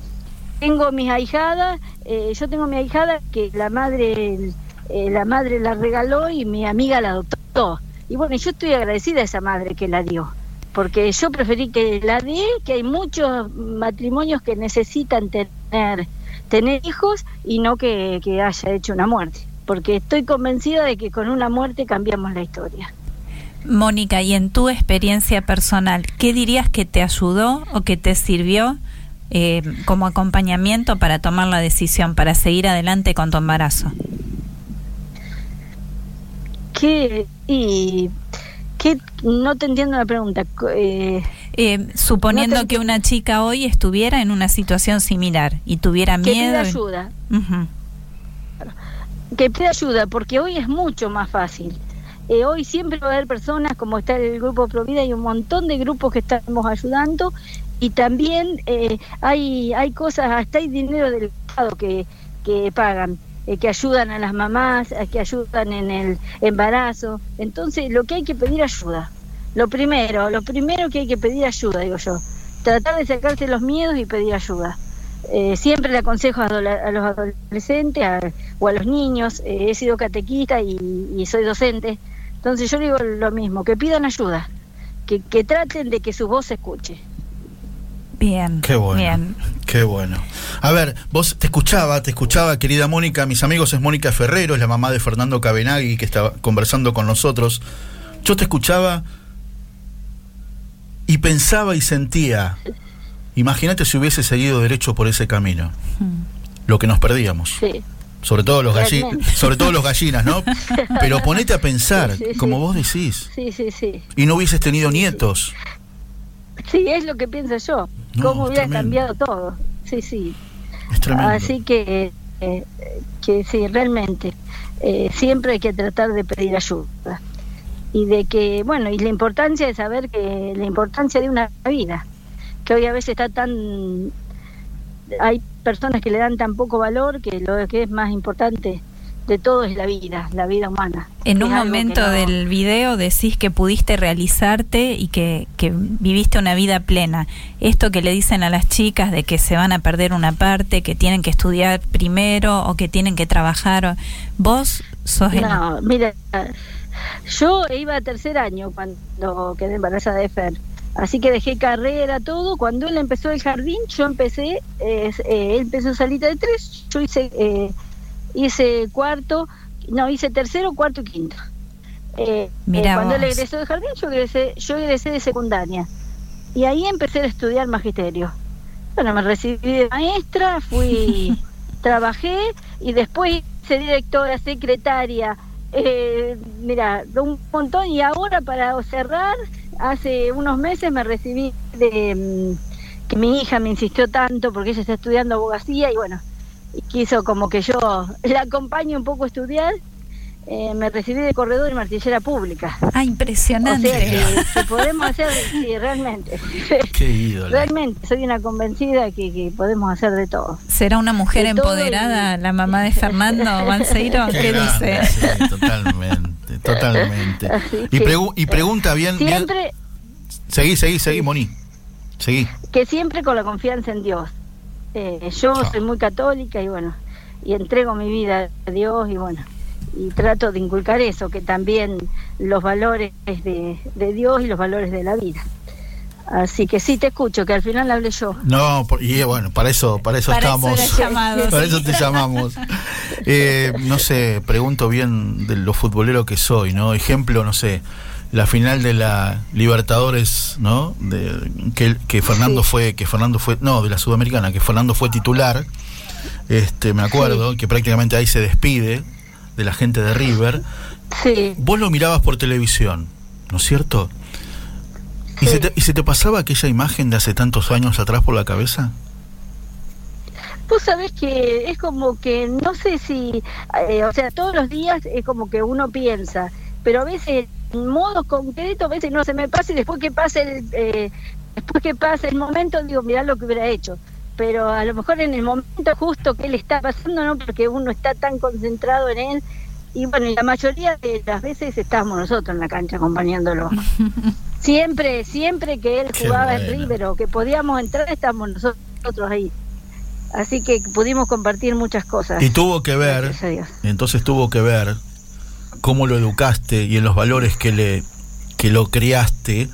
tengo mis ahijadas, eh, yo tengo mi ahijada que la madre, eh, la madre la regaló y mi amiga la adoptó. Y bueno, yo estoy agradecida a esa madre que la dio, porque yo preferí que la dé, que hay muchos matrimonios que necesitan tener, tener hijos y no que, que haya hecho una muerte, porque estoy convencida de que con una muerte cambiamos la historia. Mónica, y en tu experiencia personal, ¿qué dirías que te ayudó o que te sirvió eh, como acompañamiento para tomar la decisión, para seguir adelante con tu embarazo? ¿Qué? Y, ¿qué? No te entiendo la pregunta. Eh, Eh, suponiendo No te que una chica hoy estuviera en una situación similar y tuviera que miedo. y- ayuda. Ujú. que pida ayuda, porque hoy es mucho más fácil. Eh, hoy siempre va a haber personas, como está el grupo Provida, hay un montón de grupos que estamos ayudando y también eh, hay hay cosas, hasta hay dinero del Estado que, que pagan, eh, que ayudan a las mamás, eh, que ayudan en el embarazo. Entonces, lo que hay que pedir ayuda. Lo primero, lo primero que hay que pedir ayuda, digo yo. Tratar de sacarse los miedos y pedir ayuda. Eh, siempre le aconsejo a, los adolescentes a- o a los niños, eh, he sido catequista y, y soy docente, entonces yo digo lo mismo, que pidan ayuda, que, que traten de que su voz se escuche. Bien. Qué bueno. Bien. Qué bueno. A ver, vos te escuchaba, te escuchaba, querida Mónica. Mis amigos es Mónica Ferrero, es la mamá de Fernando Cabenagui que estaba conversando con nosotros. Yo te escuchaba y pensaba y sentía. Imagínate si hubiese seguido derecho por ese camino. Mm. Lo que nos perdíamos. Sí, Sobre todo los gallinas, sobre todo los gallinas, ¿no? Pero ponete a pensar, Sí, sí, sí. como vos decís, sí, sí, sí. y no hubieses tenido nietos. Sí, es lo que pienso yo, No, cómo hubiera cambiado todo. Sí, sí. Así que, eh, que sí, realmente, eh, siempre hay que tratar de pedir ayuda. Y de que, bueno, y la importancia de saber que la importancia de una vida, que hoy a veces está tan. Hay personas que le dan tan poco valor que lo que es más importante de todo es la vida, la vida humana. En un momento no- del video decís que pudiste realizarte y que, que viviste una vida plena. Esto que le dicen a las chicas de que se van a perder una parte, que tienen que estudiar primero o que tienen que trabajar. Vos sos el... No, mira, yo iba a tercer año cuando quedé embarazada de Fer. Así que dejé carrera, todo. Cuando él empezó el jardín, yo empecé, eh, eh, él empezó salita de tres, yo hice, eh, hice cuarto, no, hice tercero, cuarto y quinto. Eh, eh, cuando él egresó de jardín, yo egresé, yo egresé de secundaria. Y ahí empecé a estudiar magisterio. Bueno, me recibí de maestra, fui, trabajé y después hice directora, secretaria, eh, mira, un montón y ahora para cerrar, hace unos meses me recibí de mm, que mi hija me insistió tanto porque ella está estudiando abogacía y bueno, y quiso como que yo la acompañe un poco a estudiar. eh, me recibí de corredor y martillera pública. Ah, O impresionante. sea que, que podemos hacer, sí, realmente. Qué ídolo. Realmente, soy una convencida que, que podemos hacer de todo. ¿Será una mujer De empoderada la mamá de Fernando Balseiro? Qué ¿Qué grande, dice? sí, totalmente, totalmente. Y, pregu- y pregunta bien, bien. Siempre, Seguí, seguí, seguí, Moni. Seguí. que siempre con la confianza en Dios. Eh, yo Ah. soy muy católica y bueno, y entrego mi vida a Dios y bueno, y trato de inculcar eso, que también los valores de, de Dios y los valores de la vida. Así que sí te escucho, que al final hablé yo. No, por- y bueno, para eso, para eso Para estamos. eso era llamado. Para sí. eso te llamamos. Eh, no sé, pregunto bien de lo futbolero que soy, ¿no? Ejemplo, no sé, la final de la Libertadores, ¿no? De, que, que Fernando Sí. fue, que Fernando fue, no, de la Sudamericana, que Fernando fue titular. Este, me acuerdo que prácticamente ahí se despide de la gente de River. Sí, Vos lo mirabas por televisión, ¿no es cierto? ¿Y, se te, ¿Y se te pasaba aquella imagen de hace tantos años atrás por la cabeza? Vos sabés que es como que, no sé si, eh, o sea, todos los días es como que uno piensa, pero a veces modo concreto, a veces no se me pasa y después que pase el, eh, después que pase el momento digo, mirá lo que hubiera hecho. Pero a lo mejor en el momento justo que él está pasando, no porque uno está tan concentrado en él. Y bueno, y la mayoría de las veces estábamos nosotros en la cancha acompañándolo. siempre, siempre que él jugaba en River o que podíamos entrar, estábamos nosotros ahí. Así que pudimos compartir muchas cosas. Y tuvo que ver, entonces tuvo que ver cómo lo educaste y en los valores que le que lo criaste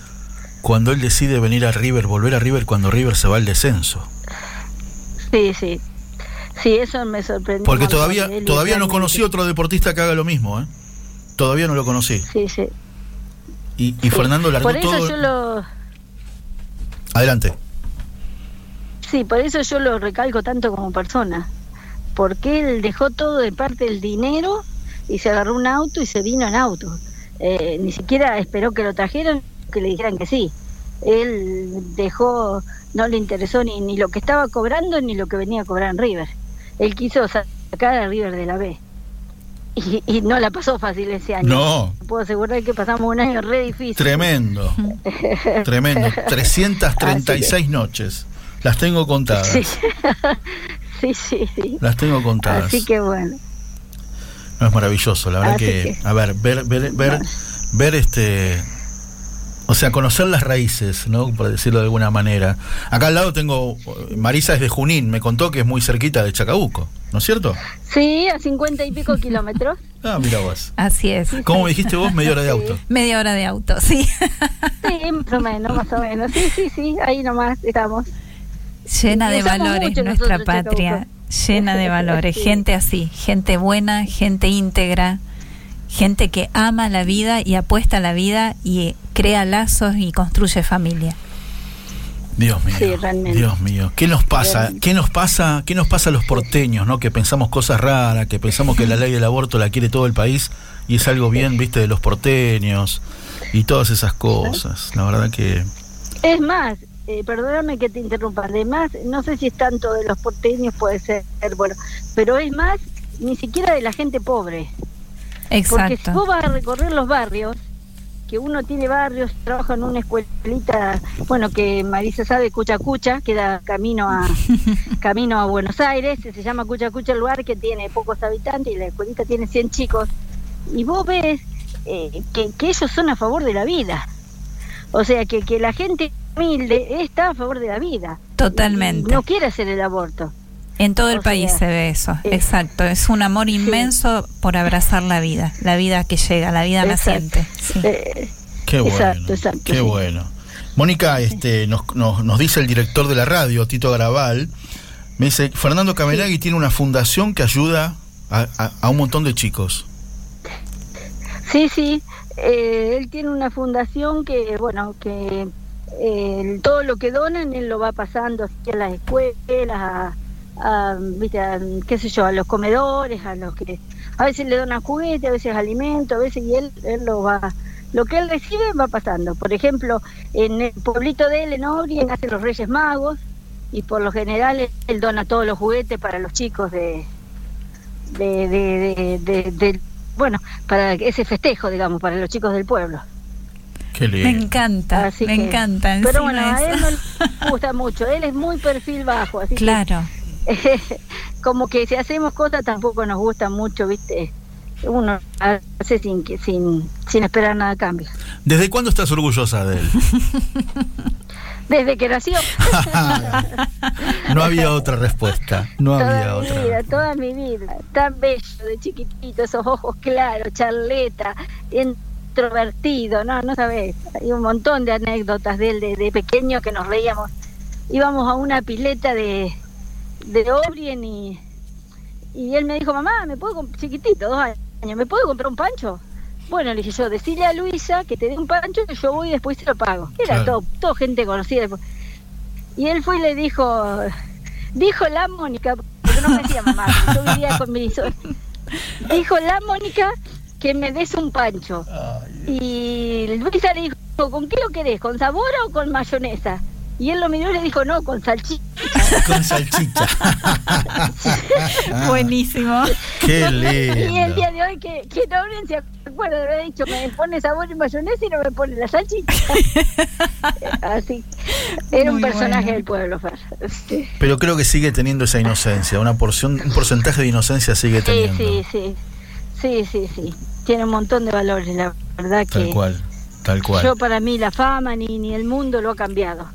cuando él decide venir a River, volver a River cuando River se va al descenso. Sí, sí. Sí, eso me sorprendió. Porque todavía todavía no conocí otro deportista que haga lo mismo, ¿eh? Todavía no lo conocí. Sí, sí. Y, y sí. Fernando largó Por eso todo. yo lo... Adelante. Sí, por eso yo lo recalco tanto como persona. Porque él dejó todo de parte del dinero y se agarró un auto y se vino en auto. Eh, ni siquiera esperó que lo trajeran, que le dijeran que sí. Él dejó, no le interesó ni, ni lo que estaba cobrando ni lo que venía a cobrar en River. Él quiso sacar a River de la B. Y, y no la pasó fácil ese año. No, Puedo asegurar que pasamos un año re difícil. tremendo. Tremendo. 336 noches. Las tengo contadas. Sí. sí, sí, sí. Las tengo contadas. Así que bueno. No, es maravilloso, la verdad que, que- a ver, ver, ver, ver, ver este, o sea, conocer las raíces, ¿no? Por decirlo de alguna manera. Acá al lado tengo, Marisa es de Junín, me contó que es muy cerquita de Chacabuco, ¿no es cierto? Sí, a cincuenta y pico kilómetros. Ah, mira vos. Así es. ¿Cómo me dijiste vos? Media hora de Sí. auto. Media hora de auto, sí. Sí, más o menos, más o menos. Sí, sí, sí, ahí nomás estamos. Llena de valores nuestra patria, Chacabuco. Llena de valores, Sí. gente así, gente buena, gente íntegra, gente que ama la vida y apuesta a la vida y crea lazos y construye familia. Dios mío. Sí, realmente. Dios mío. ¿Qué nos pasa? Realmente. ¿Qué nos pasa? ¿Qué nos pasa a los porteños, no? Que pensamos cosas raras, que pensamos que la ley del aborto la quiere todo el país y es algo bien, viste, de los porteños y todas esas cosas. La verdad que Es más, eh, perdóname que te interrumpa, además, no sé si es tanto de los porteños, puede ser, bueno, pero es más, ni siquiera de la gente pobre. Porque si vos Exacto. vas a recorrer los barrios, que uno tiene barrios, trabaja en una escuelita, bueno, que Marisa sabe, Cucha Cucha, queda camino a camino a Buenos Aires, se llama Cucha Cucha el lugar que tiene pocos habitantes y la escuelita tiene 100 chicos. Y vos ves eh, que, que ellos son a favor de la vida. O sea, que, que la gente humilde está a favor de la vida. Totalmente. No quiere hacer el aborto. En todo el o país sea, se ve eso, eh, exacto. Es un amor inmenso por abrazar la vida, la vida que llega, la vida Exacto. naciente. Sí. Eh, Qué bueno. Exacto, exacto, Qué sí. bueno. Mónica, este, nos, nos, nos dice el director de la radio, Tito Garabal, me dice, Fernando Cameragui tiene una fundación que ayuda a, a- a un montón de chicos. Sí, sí. eh, él tiene una fundación que, bueno, que eh, todo lo que donan él lo va pasando así a las escuelas, a, viste, a, qué sé yo, a los comedores, a los que a veces le donan juguete, a veces alimento, a veces y él, él lo va, lo que él recibe va pasando. Por ejemplo, en el pueblito de él, en Orien, hacen los Reyes Magos y por lo general él, dona todos los juguetes para los chicos de, de- de- de- bueno, para ese festejo, digamos, para los chicos del pueblo. Qué Me encanta, Así me que- encanta. Pero encima bueno, a él no le gusta mucho, él es muy perfil bajo, así que Claro. como que si hacemos cosas tampoco nos gusta mucho, ¿viste? Uno hace sin que sin sin esperar nada a cambio. ¿Desde cuándo estás orgullosa de él? Desde que nació, no había otra respuesta. No había toda mi otra. vida, toda mi vida, tan bello de chiquitito, esos ojos claros, charleta, introvertido, no, no sabes, hay un montón de anécdotas de él de, de pequeño que nos reíamos. Íbamos a una pileta de, de Obrien y, y él me dijo, mamá, ¿me puedo, chiquitito, dos años, ¿me puedo comprar un pancho? Bueno, le dije yo, decirle a Luisa que te dé un pancho que yo voy y después se lo pago. Era Claro. todo, todo gente conocida. Y él fue y le dijo, dijo la Mónica, porque no me decía mamá, yo vivía con mi Dijo la Mónica que me des un pancho. Y Luisa le dijo, ¿con qué lo querés? ¿Con sabor o con mayonesa? Y él lo miró y le dijo, no, con salchicha. Con salchicha. Buenísimo. Qué Y el lindo. día de hoy que, que no se acuerda de haber dicho, me pone sabor y mayonesa y no me pone la salchicha. Así, era un personaje bueno. del pueblo, Fer. Sí. Pero creo que sigue teniendo esa inocencia. Una porción, un porcentaje de inocencia sigue Sí, teniendo. sí, sí. Sí, sí, sí. Tiene un montón de valores, la verdad Tal que cual. Tal cual. yo para mí la fama ni, ni el mundo lo ha cambiado.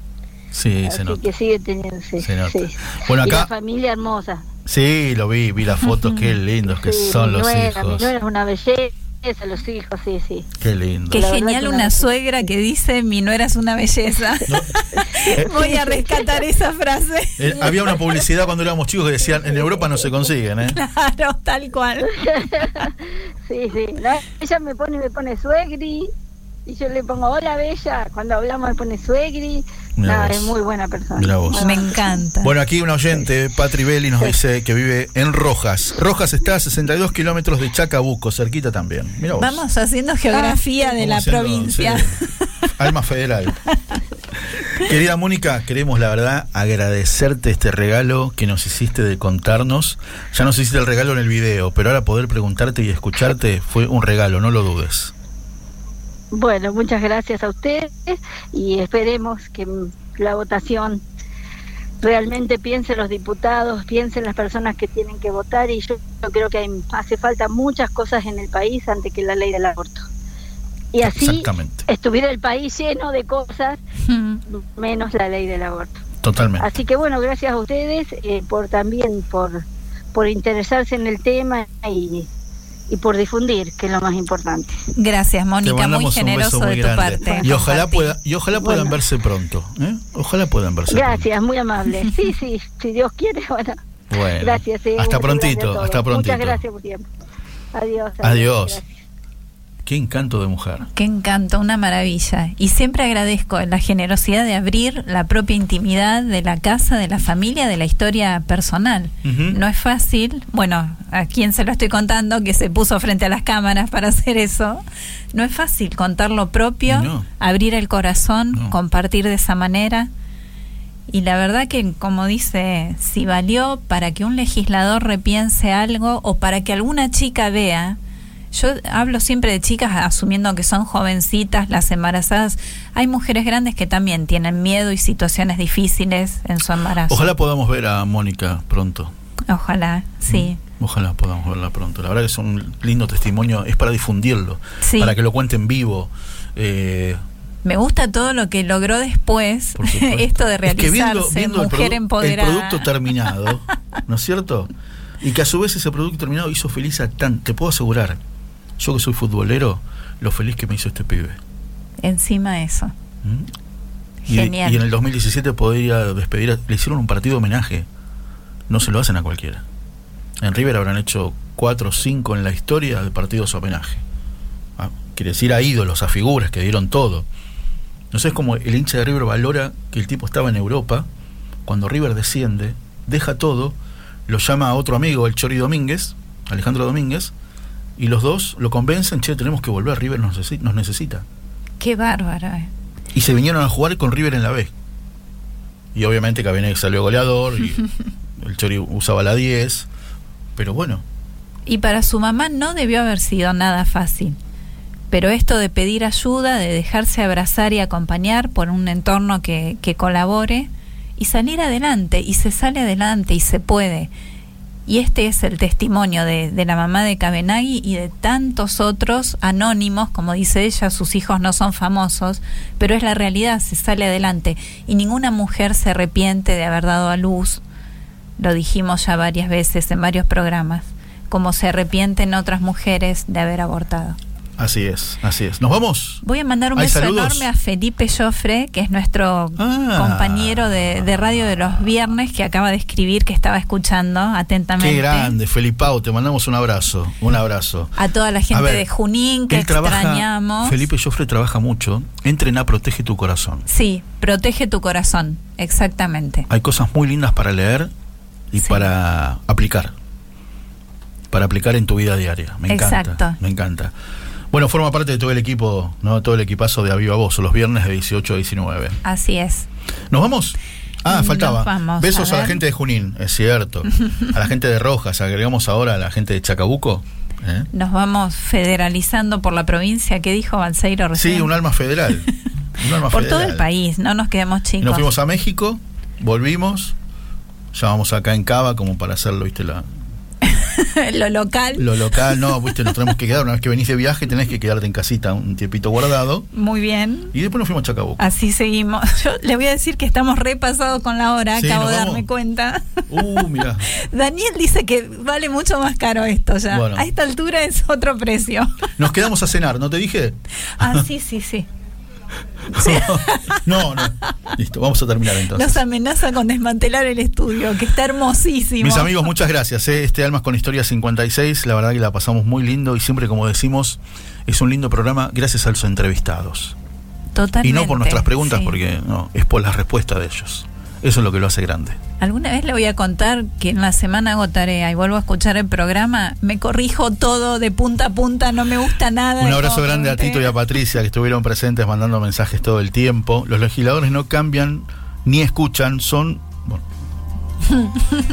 Sí, se nota. que sigue teniendo, sí. Se nota. sí. Bueno, Y la acá. familia hermosa. Sí, lo vi, vi las fotos. Qué lindos que Sí, son los nuera, Mi hijos. nuera es una belleza, los hijos, sí, sí. Qué lindo. Qué La genial una una- suegra que dice mi nuera es una belleza. Voy a rescatar esa frase. Eh, había una publicidad cuando éramos chicos que decían en Europa no se consiguen, ¿eh? Claro, tal cual. Sí, sí. Ella me pone, me pone suegri. Y yo le pongo, hola bella. Cuando hablamos me pone suegri. Mirá No, es muy buena persona. Mirá vos. Muy Me encanta. Bueno, aquí un oyente, Patri Belli, nos dice que vive en Rojas. Rojas está a 62 kilómetros de Chacabuco, cerquita también. Mira vos. Vamos haciendo geografía de Vamos la haciendo, provincia. sí, alma federal. Querida Mónica, queremos la verdad agradecerte este regalo que nos hiciste de contarnos. Ya nos hiciste el regalo en el video, pero ahora poder preguntarte y escucharte fue un regalo, no lo dudes. Bueno, muchas gracias a ustedes y esperemos que la votación realmente piensen los diputados, piensen las personas que tienen que votar y yo, yo creo que hay- hace falta muchas cosas en el país antes que la ley del aborto. Y así estuviera el país lleno de cosas, Mm. menos la ley del aborto. totalmente. Así que bueno, gracias a ustedes eh, por también por, por interesarse en el tema y, y por difundir, que es lo más importante. Gracias, Mónica, muy generoso muy de tu parte. Y ojalá, pueda, y ojalá puedan Bueno. verse pronto. ¿eh? Ojalá puedan verse Gracias, muy amable. Sí, sí, si Dios quiere, bueno. pronto. Bueno, Gracias. eh, hasta prontito, gracias hasta prontito. Muchas gracias por tiempo. Adiós. Adiós. Qué encanto de mujer. Qué encanto, una maravilla. Y siempre agradezco la generosidad de abrir la propia intimidad de la casa, de la familia, de la historia personal. No es fácil, bueno, a quien se lo estoy contando, que se puso frente a las cámaras para hacer eso, no es fácil contar lo propio, No. abrir el corazón, No. compartir de esa manera. Y la verdad que, como dice, si valió para que un legislador repiense algo o para que alguna chica vea, yo hablo siempre de chicas asumiendo que son jovencitas, las embarazadas. Hay mujeres grandes que también tienen miedo y situaciones difíciles en su embarazo. Ojalá podamos ver a Mónica pronto. Ojalá, sí. Ojalá podamos verla pronto. La verdad que es un lindo testimonio, es para difundirlo, Sí. para que lo cuente en vivo. Eh, Me gusta todo lo que logró después, esto de Es que realizarse, viendo- viendo el mujer empoderada. El producto terminado, ¿no es cierto? Y que a su vez ese producto terminado hizo feliz a tan, te puedo asegurar, yo que soy futbolero, lo feliz que me hizo este pibe. Encima eso. ¿Mm? Genial. y en el 2017 podría despedir, a- le hicieron un partido homenaje. No se lo hacen a cualquiera. En River habrán hecho cuatro o cinco en la historia de partidos homenaje. Ah, quiere decir a ídolos, a figuras que dieron todo. No sé, es como el hincha de River valora que el tipo estaba en Europa, cuando River desciende, deja todo lo llama a otro amigo, el Chori Domínguez, Alejandro Domínguez, y los dos lo convencen, che, tenemos que volver, River nos, necesi- nos necesita. Qué bárbaro. eh. Y se vinieron a jugar con River en la B. Y obviamente Cabenagui salió goleador, y el Chori usaba la 10, pero bueno, Y para su mamá no debió haber sido nada fácil. Pero esto de pedir ayuda, de dejarse abrazar y acompañar por un entorno que, que colabore y salir adelante, y se sale adelante y se puede. Y este es el testimonio de, la mamá de Cabenagui y de tantos otros anónimos, como dice ella, sus hijos no son famosos, pero es la realidad, se sale adelante. Y ninguna mujer se arrepiente de haber dado a luz, lo dijimos ya varias veces en varios programas, como se arrepienten otras mujeres de haber abortado. Así es, así es. ¿Nos vamos? Voy a mandar un ¿Hay beso saludos? enorme a Felipe Joffre, que es nuestro Ah. compañero de, de radio de los viernes, que acaba de escribir que estaba escuchando atentamente. Qué grande, Felipao, te mandamos un abrazo, un abrazo. A toda la gente ver, de Junín que trabaja, extrañamos. Felipe Joffre trabaja mucho. Entren a Protege tu Corazón. Sí, protege tu corazón, exactamente. Hay cosas muy lindas para leer y Sí. para aplicar. Para aplicar en tu vida diaria. Me encanta. Exacto. Me encanta. Bueno, forma parte de todo el equipo, ¿no? Todo el equipazo de Aviva Voz, los viernes de 18 a 19. Así es. ¿Nos vamos? Ah, faltaba. vamos, Besos a a, la gente de Junín, es cierto. a la gente de Rojas, agregamos ahora a la gente de Chacabuco. ¿eh? Nos vamos federalizando por la provincia. ¿Qué dijo Balseiro recién? Sí, un alma federal. Un alma por todo el país, no nos quedemos Y chicos. nos fuimos a México, volvimos, ya vamos acá en Cava como para hacerlo, viste, la, lo local. lo local, no, viste, nos tenemos que quedar, una vez que venís de viaje tenés que quedarte en casita un tiempito guardado. Muy bien. Y después nos fuimos a Chacabuco. Así seguimos. Yo le voy a decir que estamos repasados con la hora, Sí, acabo de darme cuenta. Uh, mira. Daniel dice que vale mucho más caro esto ya. Bueno. A esta altura es otro precio. Nos quedamos a cenar, ¿no te dije? ah, sí, sí, sí. No, no. Listo, vamos a terminar entonces. Nos amenaza con desmantelar el estudio, que está hermosísimo. Mis amigos, muchas gracias. ¿eh? Este Almas con Historia 56, la verdad que la pasamos muy lindo y siempre, como decimos, es un lindo programa gracias a los entrevistados. Totalmente. Y no por nuestras preguntas, sí. porque no, es por las respuestas de ellos. Eso es lo que lo hace grande. Alguna vez le voy a contar que en la semana hago tarea y vuelvo a escuchar el programa, me corrijo todo de punta a punta, no me gusta nada. Un abrazo grande a. Tito y a Patricia que estuvieron presentes mandando mensajes todo el tiempo. Los legisladores no cambian ni escuchan, son... Bueno.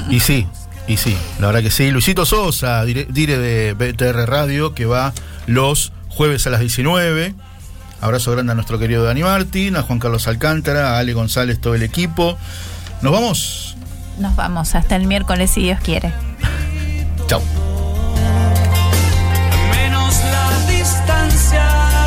y sí, y sí, la verdad que sí. Luisito Sosa, dire, dire de BTR Radio, que va los jueves a las 19. Abrazo grande a nuestro querido Dani Martín, a Juan Carlos Alcántara, a Ale González, todo el equipo. Nos vamos. Nos vamos hasta el miércoles si Dios quiere. Chao. menos la distancia.